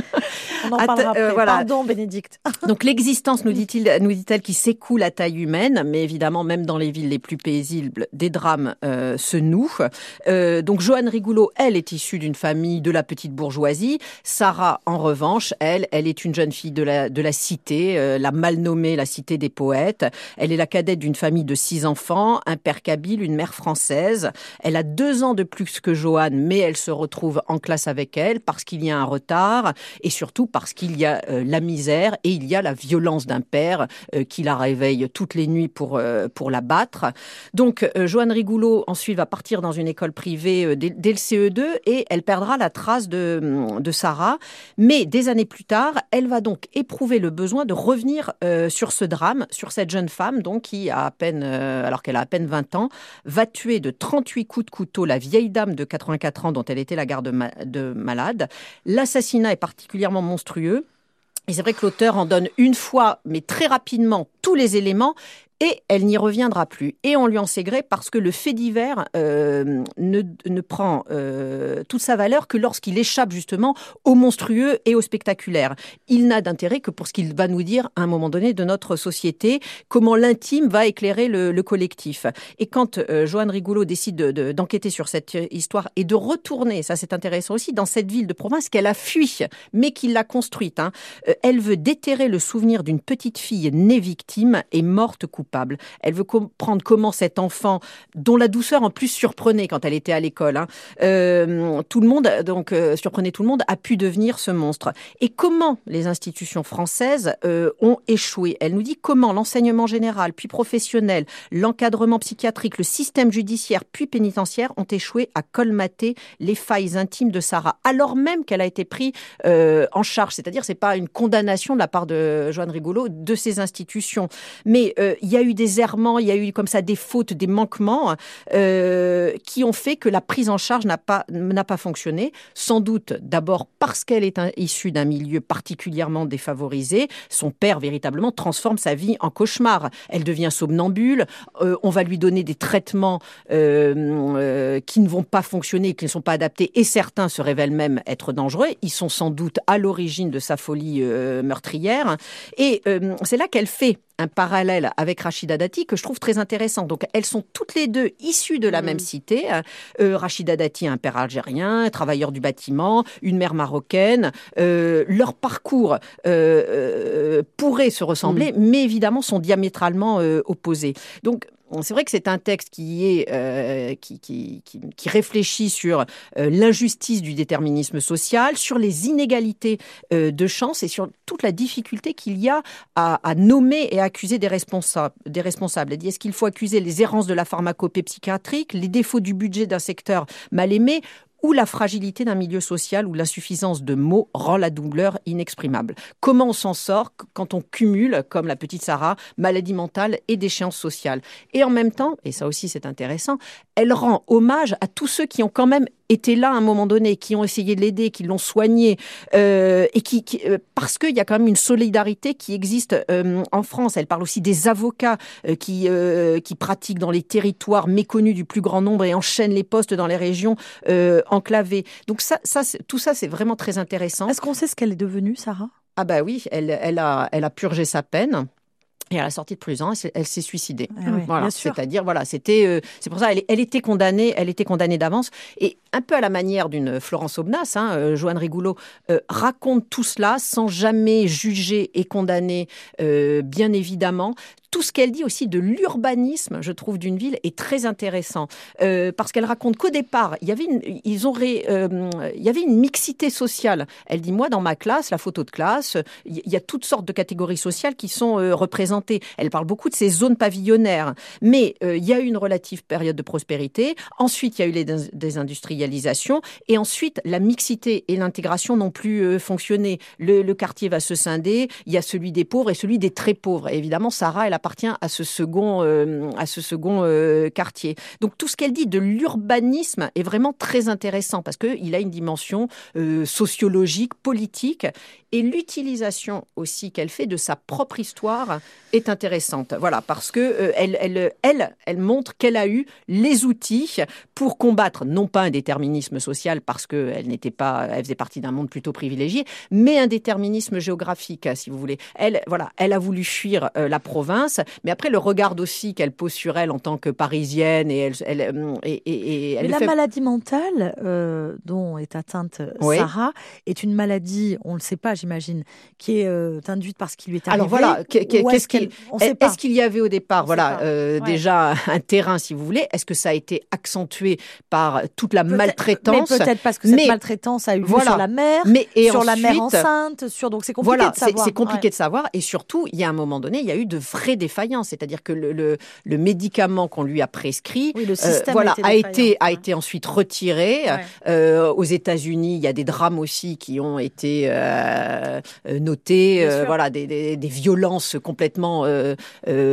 Speaker 1: On en
Speaker 2: Att-
Speaker 1: parlera
Speaker 2: euh,
Speaker 1: après.
Speaker 2: voilà.
Speaker 1: Pardon, Bénédicte.
Speaker 2: Donc l'existence, nous dit-il, nous dit-elle, qui s'écoule à taille humaine, mais évidemment, même dans les villes les plus paisibles, des drames euh, se nouent. Euh, donc Joanne Rigoulot, elle est issue d'une famille de la petite bourgeoisie. Sarah, en revanche, elle, elle est une jeune fille de la de la cité, euh, la mal nommée la cité des poètes. Elle est la cadette d'une famille de six enfants, un père kabyle, une mère française. Elle a deux ans de plus que Joanne, mais elle se retrouve en classe avec elle parce qu'il y a un retard et surtout parce qu'il y a la misère et il y a la violence d'un père euh, qui la réveille toutes les nuits pour euh, pour la battre. Donc euh, Joanne Rigoulot ensuite va partir dans une école privée dès, le CE2 et elle perdra la trace de de Sarah, mais des années plus tard, elle va donc éprouver le besoin de revenir sur ce drame, sur cette jeune femme donc qui a à peine alors qu'elle a à peine 20 ans, va tuer de 38 coups de couteau la vieille dame de 84 ans dont elle était la garde de malade. L'assassinat est particulièrement monstrueux. Et c'est vrai que l'auteur en donne une fois, mais très rapidement, tous les éléments. Et elle n'y reviendra plus. Et on lui en sait gré parce que le fait divers euh, ne, ne prend euh, toute sa valeur que lorsqu'il échappe justement au monstrueux et au spectaculaire. Il n'a d'intérêt que pour ce qu'il va nous dire à un moment donné de notre société, comment l'intime va éclairer le, le collectif. Et quand euh, Joanne Rigoulot décide de- de- d'enquêter sur cette histoire et de retourner, ça c'est intéressant aussi, dans cette ville de province qu'elle a fui, mais qu'il l'a construite, hein, elle veut déterrer le souvenir d'une petite fille née victime et morte coupable. Elle veut comprendre comment cet enfant, dont la douceur en plus surprenait quand elle était à l'école, hein, euh, tout le monde, donc euh, surprenait tout le monde, a pu devenir ce monstre. Et comment les institutions françaises euh, ont échoué? Elle nous dit comment l'enseignement général, puis professionnel, l'encadrement psychiatrique, le système judiciaire, puis pénitentiaire ont échoué à colmater les failles intimes de Sarah, alors même qu'elle a été prise en charge. C'est-à-dire, c'est pas une condamnation de la part de Joanne Rigolo de ces institutions, mais il y a eu des errements, il y a eu comme ça des fautes, des manquements euh, qui ont fait que la prise en charge n'a pas n'a pas fonctionné. Sans doute d'abord parce qu'elle est issue d'un milieu particulièrement défavorisé. Son père véritablement transforme sa vie en cauchemar. Elle devient somnambule. Euh, on va lui donner des traitements euh, qui ne vont pas fonctionner, qui ne sont pas adaptés, et certains se révèlent même être dangereux. Ils sont sans doute à l'origine de sa folie meurtrière. Et c'est là qu'elle fait un parallèle avec Rachida Dati que je trouve très intéressant. Donc elles sont toutes les deux issues de la même cité. Euh, Rachida Dati, un père algérien, un travailleur du bâtiment, une mère marocaine. Euh, leur parcours euh, euh, pourrait se ressembler, mais évidemment sont diamétralement euh, opposés. Donc c'est vrai que c'est un texte qui euh, réfléchit sur euh, l'injustice du déterminisme social, sur les inégalités euh, de chance et sur toute la difficulté qu'il y a à, nommer et à accuser des responsables. Des responsables. Est-ce qu'il faut accuser les errances de la pharmacopée psychiatrique, les défauts du budget d'un secteur mal aimé ou la fragilité d'un milieu social où l'insuffisance de mots rend la douleur inexprimable. Comment on s'en sort quand on cumule, comme la petite Sarah, maladie mentale et déchéance sociale Et en même temps, et ça aussi c'est intéressant, elle rend hommage à tous ceux qui ont quand même été là à un moment donné, qui ont essayé de l'aider, qui l'ont soigné, euh, et qui, qui euh, parce qu'il y a quand même une solidarité qui existe euh, en France. Elle parle aussi des avocats qui qui pratiquent dans les territoires méconnus du plus grand nombre et enchaînent les postes dans les régions enclavées. Donc ça, tout ça, c'est vraiment très intéressant.
Speaker 1: Est-ce qu'on sait ce qu'elle est devenue, Sarah?
Speaker 2: Ah bah oui, elle, elle, a, elle a purgé sa peine. Et à la sortie de prison, elle s'est- elle s'est suicidée.
Speaker 1: Ah ouais,
Speaker 2: voilà, c'est-à-dire voilà, c'était euh, c'est pour ça elle, elle était condamnée, elle était condamnée d'avance et un peu à la manière d'une Florence Aubenas, hein, euh, Joanne Rigoulot euh, raconte tout cela sans jamais juger et condamner, bien évidemment. Tout ce qu'elle dit aussi de l'urbanisme, je trouve, d'une ville est très intéressant Euh, parce qu'elle raconte qu'au départ, il y avait une, ils auraient, euh, il y avait une mixité sociale. Elle dit moi dans ma classe, la photo de classe, il y a toutes sortes de catégories sociales qui sont euh, représentées. Elle parle beaucoup de ces zones pavillonnaires, mais il y a eu une relative période de prospérité. Ensuite, il y a eu les dés- désindustrialisations, et ensuite la mixité et l'intégration n'ont plus fonctionné. Le, quartier va se scinder. Il y a celui des pauvres et celui des très pauvres. Évidemment, Sarah, elle appartient à ce second, euh, à ce second euh, quartier. Donc tout ce qu'elle dit de l'urbanisme est vraiment très intéressant parce qu'il a une dimension euh, sociologique, politique, et l'utilisation aussi qu'elle fait de sa propre histoire est intéressante. Voilà, parce que elle, elle, elle, elle montre qu'elle a eu les outils pour combattre non pas un déterminisme social parce qu'elle n'était pas, elle faisait partie d'un monde plutôt privilégié, mais un déterminisme géographique, si vous voulez. Elle, voilà, elle a voulu fuir la province, mais après le regard aussi qu'elle pose sur elle en tant que parisienne et elle, elle, euh, et, et- et elle
Speaker 1: Mais
Speaker 2: le
Speaker 1: la
Speaker 2: fait
Speaker 1: maladie mentale euh, dont est atteinte euh,
Speaker 2: Oui.
Speaker 1: Sarah est une maladie, on ne le sait pas, j'imagine, qui est euh, induite par ce qui lui est arrivé.
Speaker 2: Alors voilà, qu'est-ce qu'il-. Est-ce qu'il y avait au départ,
Speaker 1: On
Speaker 2: voilà, euh,
Speaker 1: Ouais.
Speaker 2: déjà un terrain, si vous voulez Est-ce que ça a été accentué par toute la maltraitance
Speaker 1: Mais peut-être parce que cette
Speaker 2: Mais-
Speaker 1: maltraitance a eu lieu
Speaker 2: Voilà.
Speaker 1: sur la mère,
Speaker 2: Mais et
Speaker 1: sur la mère enceinte, sur donc c'est compliqué
Speaker 2: Voilà,
Speaker 1: de savoir.
Speaker 2: c'est compliqué
Speaker 1: Ouais.
Speaker 2: de savoir. Et surtout, il y a un moment donné, il y a eu de vraies défaillances. C'est-à-dire que le, le, le médicament qu'on lui a prescrit
Speaker 1: Oui, le
Speaker 2: euh, voilà,
Speaker 1: a
Speaker 2: a
Speaker 1: été, défaillant.
Speaker 2: a été ensuite retiré.
Speaker 1: Ouais.
Speaker 2: Euh, aux États-Unis, il y a des drames aussi qui ont été euh, notés. Voilà, des, des, des violences complètement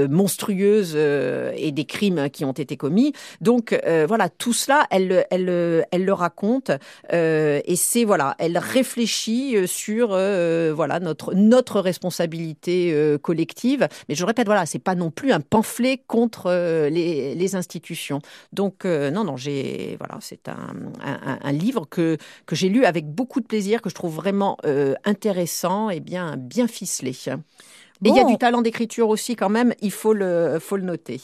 Speaker 2: monstrueuses et des crimes qui ont été commis. Donc voilà, tout cela, elle, le- elle, le- elle le raconte et c'est voilà, elle réfléchit sur voilà notre notre responsabilité collective. Mais je répète, voilà, c'est pas non plus un pamphlet contre euh, les, les institutions. Donc euh, non, non, j'ai voilà, c'est un, un, un livre que que j'ai lu avec beaucoup de plaisir, que je trouve vraiment euh, intéressant et bien bien ficelé. Et il y a
Speaker 1: Bon.
Speaker 2: du talent d'écriture aussi quand même, il faut le faut le noter.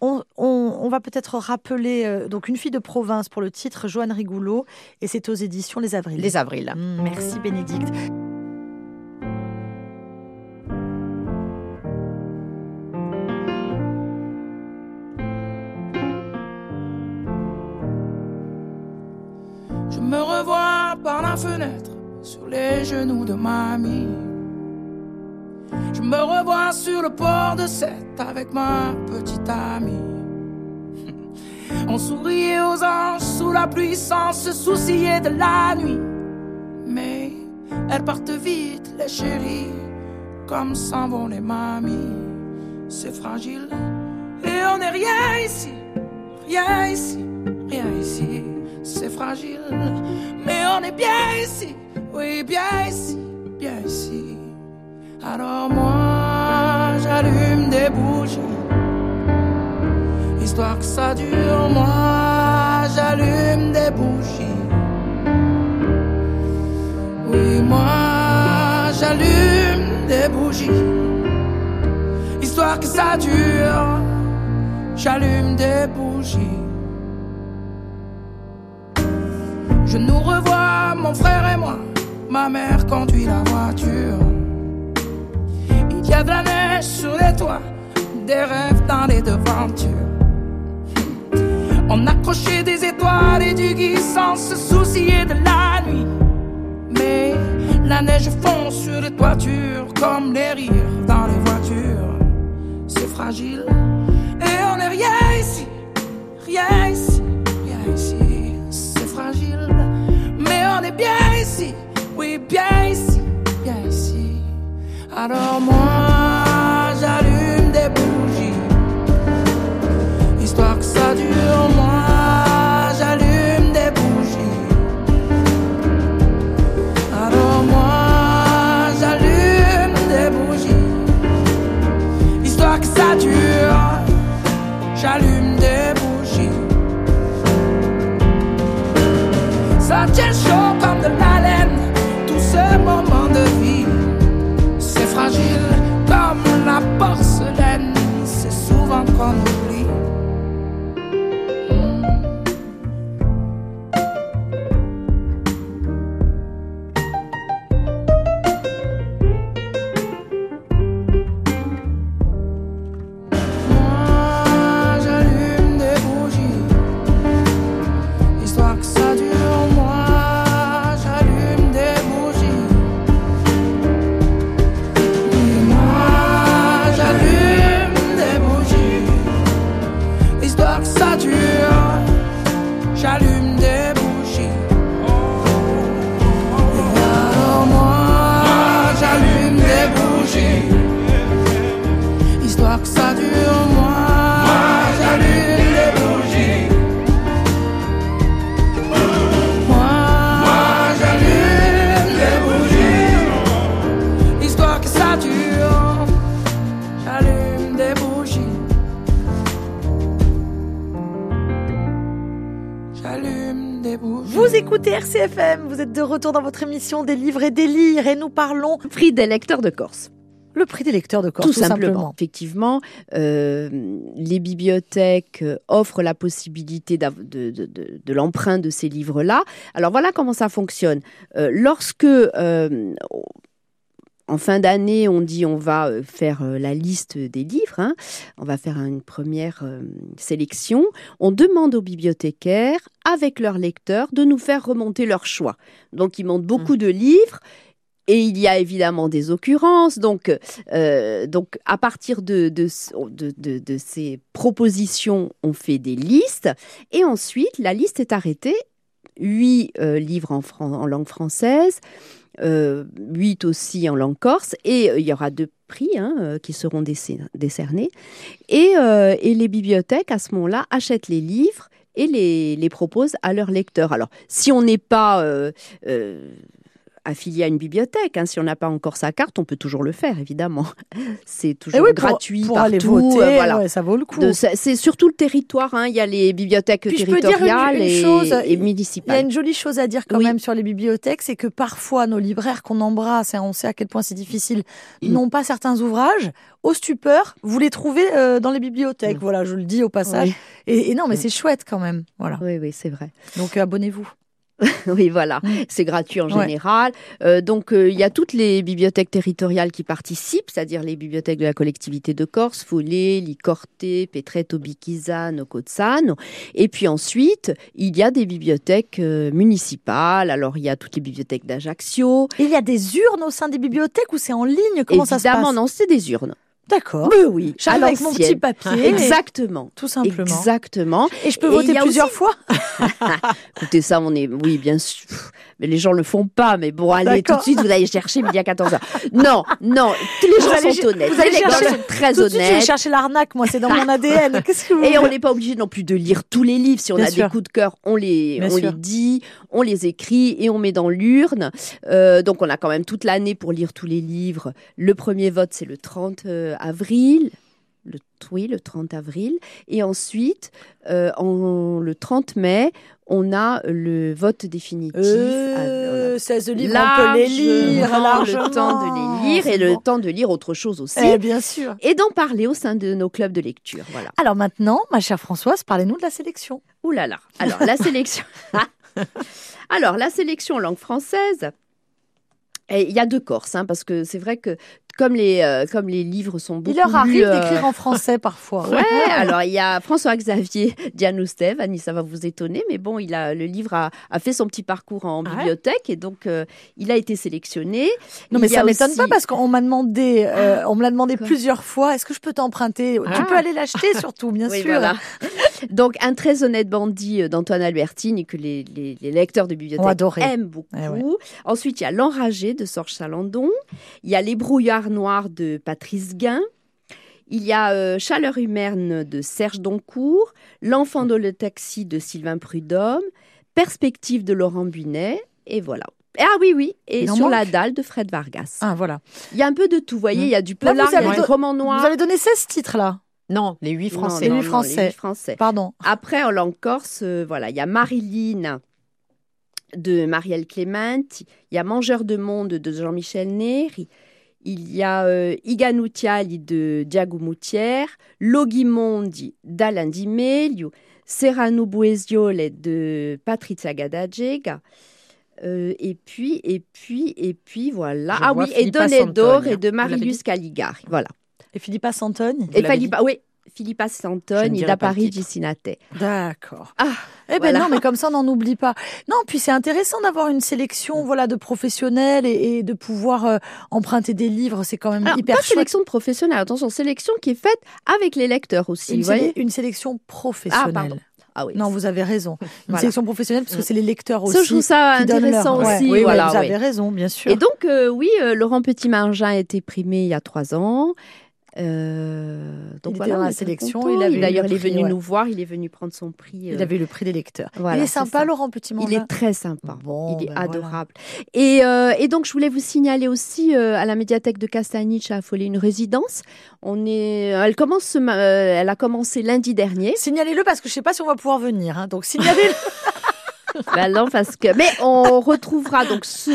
Speaker 1: On, on- on va peut-être rappeler euh, donc une fille de province pour le titre Joanne Rigoulot et c'est aux éditions Les Avrils.
Speaker 2: Les avrils.
Speaker 1: Merci Bénédicte.
Speaker 6: Fenêtre sur les genoux de mamie. Je me revois sur le port de Sète avec ma petite amie. *laughs* On souriait aux anges sous la pluie sans se soucier de la nuit. Mais elles partent vite, les chéris, comme s'en vont les mamies. C'est fragile et on n'est rien ici, rien ici, rien ici. C'est fragile, mais on est bien ici, oui, bien ici, bien ici. Alors moi, j'allume des bougies, histoire que ça dure. Moi, j'allume des bougies. Oui, moi, j'allume des bougies, histoire que ça dure. J'allume des bougies. Je nous revois, mon frère et moi. Ma mère conduit la voiture. Il y a de la neige sur les toits, des rêves dans les devantures. On accrochait des étoiles et du gui sans se soucier de la nuit. Mais la neige fond sur les toitures comme les rires dans les voitures. C'est fragile et on n'est rien ici, rien ici, rien ici. C'est fragile, bien ici, oui, bien ici, bien ici. Alors moi, loin
Speaker 1: RCFM, vous êtes de retour dans votre émission des livres et des lires et nous parlons
Speaker 3: Prix des lecteurs de Corse.
Speaker 1: le prix des lecteurs de Corse,
Speaker 3: tout,
Speaker 1: tout,
Speaker 3: simplement. Effectivement, euh, les bibliothèques euh, offrent la possibilité de, de, de, de l'emprunt de ces livres-là. Alors voilà comment ça fonctionne. Euh, lorsque euh, en fin d'année, on dit on va euh, faire euh, la liste des livres, hein, on va faire une première euh, sélection, on demande aux bibliothécaires, avec leurs lecteurs, de nous faire remonter leur choix. Donc ils montent beaucoup de livres. Et il y a évidemment des occurrences. Donc, euh, donc à partir de, de, de, de- de ces propositions, on fait des listes. Et ensuite, la liste est arrêtée. Huit euh, livres en langue française, euh, huit aussi en langue corse. Et euh, il y aura deux prix hein, euh, qui seront décernés. Et, euh, et les bibliothèques, à ce moment-là, achètent les livres et les, les proposent à leurs lecteurs. Alors, si on n'est pas... euh, euh, affilié à une bibliothèque. hein. Si on n'a pas encore sa carte, on peut toujours le faire, évidemment. *laughs* C'est
Speaker 1: Et
Speaker 3: toujours
Speaker 1: oui, pour-
Speaker 3: gratuit
Speaker 1: pour,
Speaker 3: partout.
Speaker 1: aller voter,
Speaker 3: euh, voilà.
Speaker 1: ouais, ça vaut le coup.
Speaker 3: C'est surtout le territoire. hein. Il y a les bibliothèques
Speaker 1: Puis une-
Speaker 3: territoriales
Speaker 1: une
Speaker 3: et,
Speaker 1: chose,
Speaker 3: et
Speaker 1: Il y a
Speaker 3: municipales.
Speaker 1: une jolie chose à dire quand
Speaker 3: Oui.
Speaker 1: même sur les bibliothèques, c'est que parfois nos libraires qu'on embrasse, et on sait à quel point c'est difficile,
Speaker 3: Mm.
Speaker 1: n'ont pas certains ouvrages. Au stupeur, vous les trouvez euh, dans les bibliothèques.
Speaker 3: Mm.
Speaker 1: Voilà, je le dis au passage.
Speaker 3: Oui,
Speaker 1: Et, et non, mais
Speaker 3: Mm.
Speaker 1: c'est chouette quand même. Voilà.
Speaker 3: oui, oui, c'est vrai.
Speaker 1: Donc abonnez-vous. *laughs*
Speaker 3: Oui, voilà.
Speaker 1: Mm.
Speaker 3: C'est gratuit en
Speaker 1: Ouais.
Speaker 3: général. Euh, donc, euh, il y a toutes les bibliothèques territoriales qui participent, c'est-à-dire les bibliothèques de la collectivité de Corse, Follet, Licorte, Petretto, Bichisano, Cozzano. Et puis ensuite, il y a des bibliothèques euh, municipales. Alors, il y a toutes les bibliothèques d'Ajaccio.
Speaker 1: Il y a des urnes au sein des bibliothèques ou c'est en ligne? Comment ça se
Speaker 3: Évidemment,
Speaker 1: passe?
Speaker 3: non, c'est des urnes.
Speaker 1: D'accord.
Speaker 3: Mais oui,
Speaker 1: J'arrive avec mon petit papier.
Speaker 3: Exactement.
Speaker 1: Tout simplement.
Speaker 3: Exactement.
Speaker 1: Et je peux voter plusieurs
Speaker 3: aussi-
Speaker 1: fois *laughs*
Speaker 3: Écoutez, ça, on est, oui, bien sûr. Mais les gens le font pas. Mais bon, allez, tout de suite, vous allez chercher midi à 14h. Non, non, tous les
Speaker 1: Vous
Speaker 3: gens
Speaker 1: allez-
Speaker 3: sont honnêtes.
Speaker 1: vous allez
Speaker 3: les
Speaker 1: chercher-
Speaker 3: sont très
Speaker 1: Tout de suite, je vais
Speaker 3: honnêtes.
Speaker 1: chercher l'arnaque, moi, c'est dans mon ADN. *laughs* Qu'est-ce que vous
Speaker 3: Et on n'est pas obligé non plus de lire tous les livres. Si on
Speaker 1: Bien
Speaker 3: a
Speaker 1: sûr.
Speaker 3: des coups de cœur, on les,
Speaker 1: Bien
Speaker 3: on
Speaker 1: sûr.
Speaker 3: les dit, on les écrit et on met dans l'urne. Euh, donc on a quand même toute l'année pour lire tous les livres. Le premier vote, c'est le 30 euh, avril. Le, oui, le 30 avril. Et ensuite, euh, en, le 30 mai, on a le vote définitif.
Speaker 1: Euh, 16
Speaker 3: on
Speaker 1: peut les lire.
Speaker 3: largement le temps de les lire et le
Speaker 1: bon.
Speaker 3: temps de lire autre chose aussi.
Speaker 1: Eh bien sûr.
Speaker 3: Et d'en parler au sein de nos clubs de lecture. Voilà.
Speaker 1: Alors maintenant, ma chère Françoise, parlez-nous de la sélection.
Speaker 3: Ouh là là. Alors, la sélection. *laughs* Alors, la sélection en langue française. et Il y a deux Corses, hein, parce que c'est vrai que comme les, euh, comme les livres sont beaucoup
Speaker 1: Il leur arrive
Speaker 3: euh,
Speaker 1: d'écrire en français *laughs* parfois.
Speaker 3: Ouais, alors il y a François-Xavier *laughs* Dianoustev, Annie, ça va vous étonner, mais bon, il a, le livre a, a fait son petit parcours en
Speaker 1: Ah
Speaker 3: bibliothèque et donc euh, il a été sélectionné.
Speaker 1: Non mais
Speaker 3: Il
Speaker 1: ça m'étonne
Speaker 3: aussi-
Speaker 1: pas parce qu'on m'a demandé, euh, on me l'a demandé
Speaker 3: Quoi
Speaker 1: plusieurs fois. Est-ce que je peux t'emprunter? Tu
Speaker 3: Ah.
Speaker 1: peux aller l'acheter surtout, bien
Speaker 3: Oui,
Speaker 1: sûr.
Speaker 3: voilà. *laughs* Donc, un très honnête bandit euh, d'Antoine Albertine que les, les- les lecteurs de bibliothèque aiment beaucoup.
Speaker 1: Eh ouais.
Speaker 3: Ensuite, il y a L'Enragé de Sorge Salandon. Il y a Les Brouillards Noirs de Patrice Guin. Il y a euh, Chaleur humaine de Serge Doncourt. L'Enfant dans le taxi de Sylvain Prudhomme. Perspective de Laurent Bunet. Et voilà. Ah oui, oui. Et Sur
Speaker 1: manque
Speaker 3: la dalle de Fred Vargas.
Speaker 1: Ah voilà.
Speaker 3: Il y a un peu de tout. Vous voyez, il y a du polar, il y a du roman noir.
Speaker 1: Vous avez donné 16 titres là.
Speaker 2: Non, les huit français.
Speaker 3: non,
Speaker 1: Les huit
Speaker 3: non,
Speaker 1: Français.
Speaker 3: huit français.
Speaker 1: Pardon.
Speaker 3: Après, en langue corse, euh, voilà, il y a Marilyn de Marielle Clément, il y a Mangeur de monde de Jean-Michel Neri, Il y a euh, Iganutiali de Diago Moutière, Logimondi d'Alain Di Meglio, Serrano Buesiole de Patrizia Gadagega. Euh, et puis, et puis, et puis, voilà.
Speaker 2: Je
Speaker 3: ah oui, et
Speaker 2: Santoni,
Speaker 3: et de
Speaker 2: dit
Speaker 3: Caligari. Voilà.
Speaker 1: Et Philippa Santoni
Speaker 3: Et Philippa, oui, Philippa
Speaker 2: Je
Speaker 3: Santoni
Speaker 2: ne dirai
Speaker 3: da
Speaker 2: pas le
Speaker 3: Parigi
Speaker 2: titre.
Speaker 3: Sinate.
Speaker 1: D'accord.
Speaker 3: Ah,
Speaker 1: Eh ben
Speaker 3: Voilà.
Speaker 1: non, mais comme ça, on n'en oublie pas. Non, puis c'est intéressant d'avoir une sélection, voilà, de professionnels et, et de pouvoir euh, emprunter des livres. C'est quand même
Speaker 3: Alors,
Speaker 1: hyper
Speaker 3: pas
Speaker 1: chouette.
Speaker 3: sélection de professionnels, attention, sélection qui est faite avec les lecteurs aussi.
Speaker 1: Une,
Speaker 3: vous voyez
Speaker 1: une sélection professionnelle.
Speaker 3: Ah, pardon. Ah oui.
Speaker 1: non, vous avez raison. Une
Speaker 3: Voilà.
Speaker 1: sélection professionnelle parce que c'est les lecteurs aussi.
Speaker 3: Ça, je trouve ça intéressant
Speaker 1: leur-
Speaker 3: aussi.
Speaker 1: Ouais. Oui,
Speaker 3: voilà,
Speaker 1: vous avez raison, bien sûr.
Speaker 3: Et donc, euh, oui, euh, Laurent Petit-Margin a été primé il y a trois ans. Euh, donc
Speaker 1: Il
Speaker 3: voilà,
Speaker 1: dans la sélection,
Speaker 3: content.
Speaker 1: il avait eu
Speaker 3: D'ailleurs,
Speaker 1: le
Speaker 3: il est venu
Speaker 1: ouais.
Speaker 3: nous voir, il est venu prendre son prix.
Speaker 1: il
Speaker 3: euh,
Speaker 1: avait eu le prix des lecteurs.
Speaker 3: voilà,
Speaker 1: il est sympa. Laurent petit
Speaker 3: Il est très sympa.
Speaker 1: Bon,
Speaker 3: il est
Speaker 1: ben voilà.
Speaker 3: adorable. Et, euh, et donc, je voulais vous signaler aussi euh, à la médiathèque de Castanich à Affolé une résidence. On est, elle commence, elle a commencé lundi dernier.
Speaker 1: Signalez-le parce que je sais pas si on va pouvoir venir. hein. Donc signalez-le. *laughs*
Speaker 3: Non, parce que, mais on retrouvera donc ce-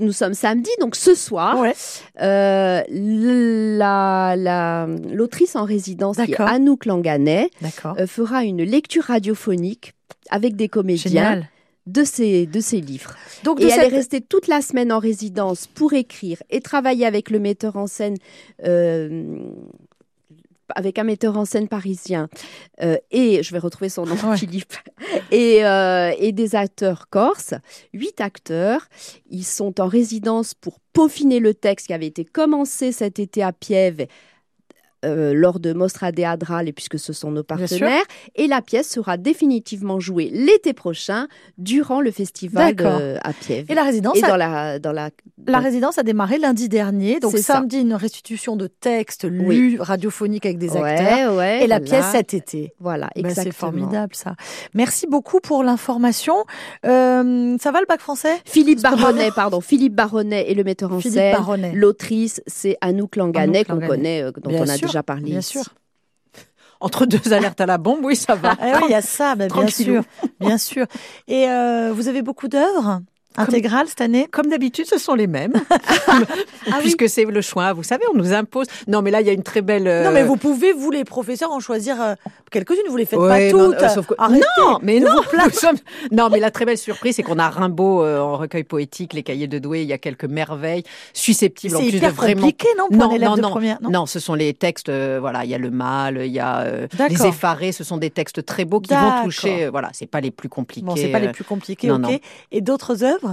Speaker 3: nous sommes samedi, donc ce soir,
Speaker 1: ouais.
Speaker 3: euh, la, la, l'autrice en résidence, qui est
Speaker 1: D'accord.
Speaker 3: Anouk Langanet, euh, fera une lecture radiophonique avec des comédiens
Speaker 1: Génial.
Speaker 3: de ses, de ses livres.
Speaker 1: Donc
Speaker 3: Et elle
Speaker 1: cette-
Speaker 3: est restée toute la semaine en résidence pour écrire et travailler avec le metteur en scène, euh, avec un metteur en scène parisien, euh, et je vais retrouver son nom,
Speaker 1: Ouais.
Speaker 3: Philippe, et, euh, et des acteurs corses, huit acteurs. Ils sont en résidence pour peaufiner le texte qui avait été commencé cet été à Piève. Euh, lors de Mostra de Adral, et puisque ce sont nos partenaires, et la pièce sera définitivement jouée l'été prochain durant le festival de- à Piève.
Speaker 1: Et la résidence,
Speaker 3: Et
Speaker 1: a-
Speaker 3: dans la, dans la,
Speaker 1: la résidence a démarré lundi dernier. Donc
Speaker 3: ça.
Speaker 1: samedi, une restitution de textes lus
Speaker 3: Oui.
Speaker 1: radiophoniques avec des acteurs.
Speaker 3: ouais,
Speaker 1: Et la
Speaker 3: voilà.
Speaker 1: pièce cet été.
Speaker 3: Voilà,
Speaker 1: Ben,
Speaker 3: exactement.
Speaker 1: c'est formidable ça. Merci beaucoup pour l'information. Euh, ça va le bac français?
Speaker 3: Philippe Baronnet, *laughs* pardon, Philippe Baronnet est le metteur en
Speaker 1: Philippe
Speaker 3: scène.
Speaker 1: Baronnet.
Speaker 3: L'autrice, c'est Anouk Langanet, qu'on connaît, euh, dont
Speaker 1: Bien
Speaker 3: on a
Speaker 1: sûr,
Speaker 3: déjà parlé.
Speaker 1: Bien
Speaker 3: ici.
Speaker 1: sûr. *laughs*
Speaker 2: Entre deux alertes à la bombe, oui, ça va.
Speaker 1: Ah oui, il y a ça, *laughs* bien sûr, bien sûr. Et euh, vous avez beaucoup d'œuvres? Intégrales cette année
Speaker 2: Comme d'habitude, ce sont les mêmes. *laughs*
Speaker 1: Ah *laughs* oui.
Speaker 2: Puisque c'est le choix, vous savez, on nous impose. Non, mais là, il y a une très belle. euh,
Speaker 1: Non, mais vous pouvez, vous les professeurs, en choisir euh, quelques-unes. Vous les faites
Speaker 2: Ouais,
Speaker 1: pas
Speaker 2: non,
Speaker 1: toutes.
Speaker 2: euh, sauf que- non, mais non, sommes- non, mais la très belle surprise, c'est qu'on a Rimbaud euh, en recueil poétique, les cahiers de Douai. Il y a quelques merveilles susceptibles en plus de vraiment.
Speaker 1: compliqué, non, pour
Speaker 2: Non,
Speaker 1: un
Speaker 2: non,
Speaker 1: de
Speaker 2: non.
Speaker 1: première
Speaker 2: Non, ce sont les textes. voilà, il y a le mal, il y a les effarés. Ce sont des textes très beaux qui vont toucher. voilà, c'est pas les plus compliqués.
Speaker 1: Bon, c'est pas les plus compliqués,
Speaker 2: non,
Speaker 1: ok.
Speaker 2: non.
Speaker 1: Et d'autres œuvres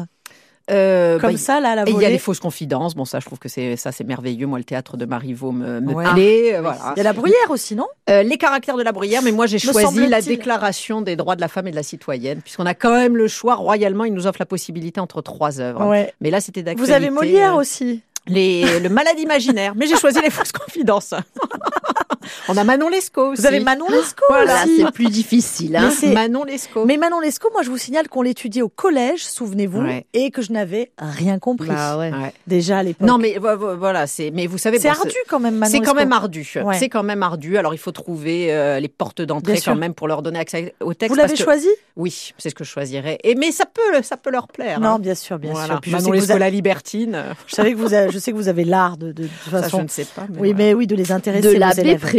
Speaker 2: euh,
Speaker 1: comme
Speaker 2: bah,
Speaker 1: ça, là, à la
Speaker 2: Et il y a
Speaker 1: volée
Speaker 2: les fausses confidences. Bon, ça, je trouve que c'est ça, c'est merveilleux. Moi, le théâtre de Marivaux me, me
Speaker 1: Ouais.
Speaker 2: plaît. euh, voilà.
Speaker 1: Il y a la bruyère aussi, non?
Speaker 2: Euh, les caractères de la bruyère, mais moi j'ai choisi la déclaration des droits de la femme et de la citoyenne, puisqu'on a quand même le choix. Royalement, il nous offre la possibilité entre trois œuvres.
Speaker 1: Ouais.
Speaker 2: Mais là, c'était d'actualité.
Speaker 1: Vous avez Molière
Speaker 2: euh,
Speaker 1: aussi.
Speaker 2: les, Le malade imaginaire. Mais j'ai choisi les *laughs* fausses confidences. *laughs* On a Manon Lescaut aussi.
Speaker 1: Vous avez Manon Lescaut
Speaker 3: Voilà,
Speaker 1: aussi.
Speaker 3: c'est plus difficile. Hein.
Speaker 1: Mais
Speaker 2: Manon Lescaut.
Speaker 1: Mais Manon Lescaut, moi, je vous signale qu'on l'étudiait au collège, souvenez-vous,
Speaker 2: Ouais.
Speaker 1: et que je n'avais rien compris.
Speaker 3: Bah ouais.
Speaker 2: Ouais.
Speaker 1: Déjà à l'époque.
Speaker 2: Non, mais vo- vo- voilà, c'est. Mais vous savez,
Speaker 1: c'est
Speaker 2: bon,
Speaker 1: ardu quand même, Manon
Speaker 2: C'est quand même ardu. C'est quand même ardu. Alors, il faut trouver euh, les portes d'entrée quand même pour leur donner accès au texte.
Speaker 1: Vous l'avez
Speaker 2: que-
Speaker 1: choisi?
Speaker 2: Oui, c'est ce que je choisirais. Et mais ça peut, ça peut leur plaire.
Speaker 1: Non,
Speaker 2: hein.
Speaker 1: bien sûr, bien
Speaker 2: Voilà.
Speaker 1: sûr. Puis
Speaker 2: Manon Lescaut,
Speaker 1: avez-
Speaker 2: la libertine.
Speaker 1: je savais que vous avez, je sais que vous avez l'art de, de, de
Speaker 2: Ça,
Speaker 1: façon.
Speaker 2: je ne sais pas. Mais
Speaker 1: oui,
Speaker 2: voilà.
Speaker 1: mais oui, de les intéresser
Speaker 3: De
Speaker 1: élèves.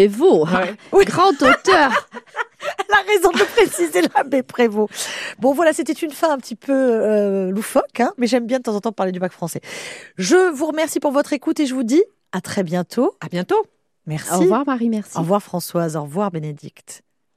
Speaker 3: Prévost,
Speaker 2: Ouais.
Speaker 1: Oui.
Speaker 3: grand auteur.
Speaker 1: Elle a raison de préciser, l'abbé Prévost. Bon, voilà, c'était une fin un petit peu euh, loufoque, hein, mais j'aime bien de temps en temps parler du bac français. Je vous remercie pour votre écoute et je vous dis à très bientôt.
Speaker 2: À bientôt.
Speaker 1: Merci.
Speaker 3: Au revoir Marie, merci.
Speaker 1: Au revoir Françoise, au revoir Bénédicte.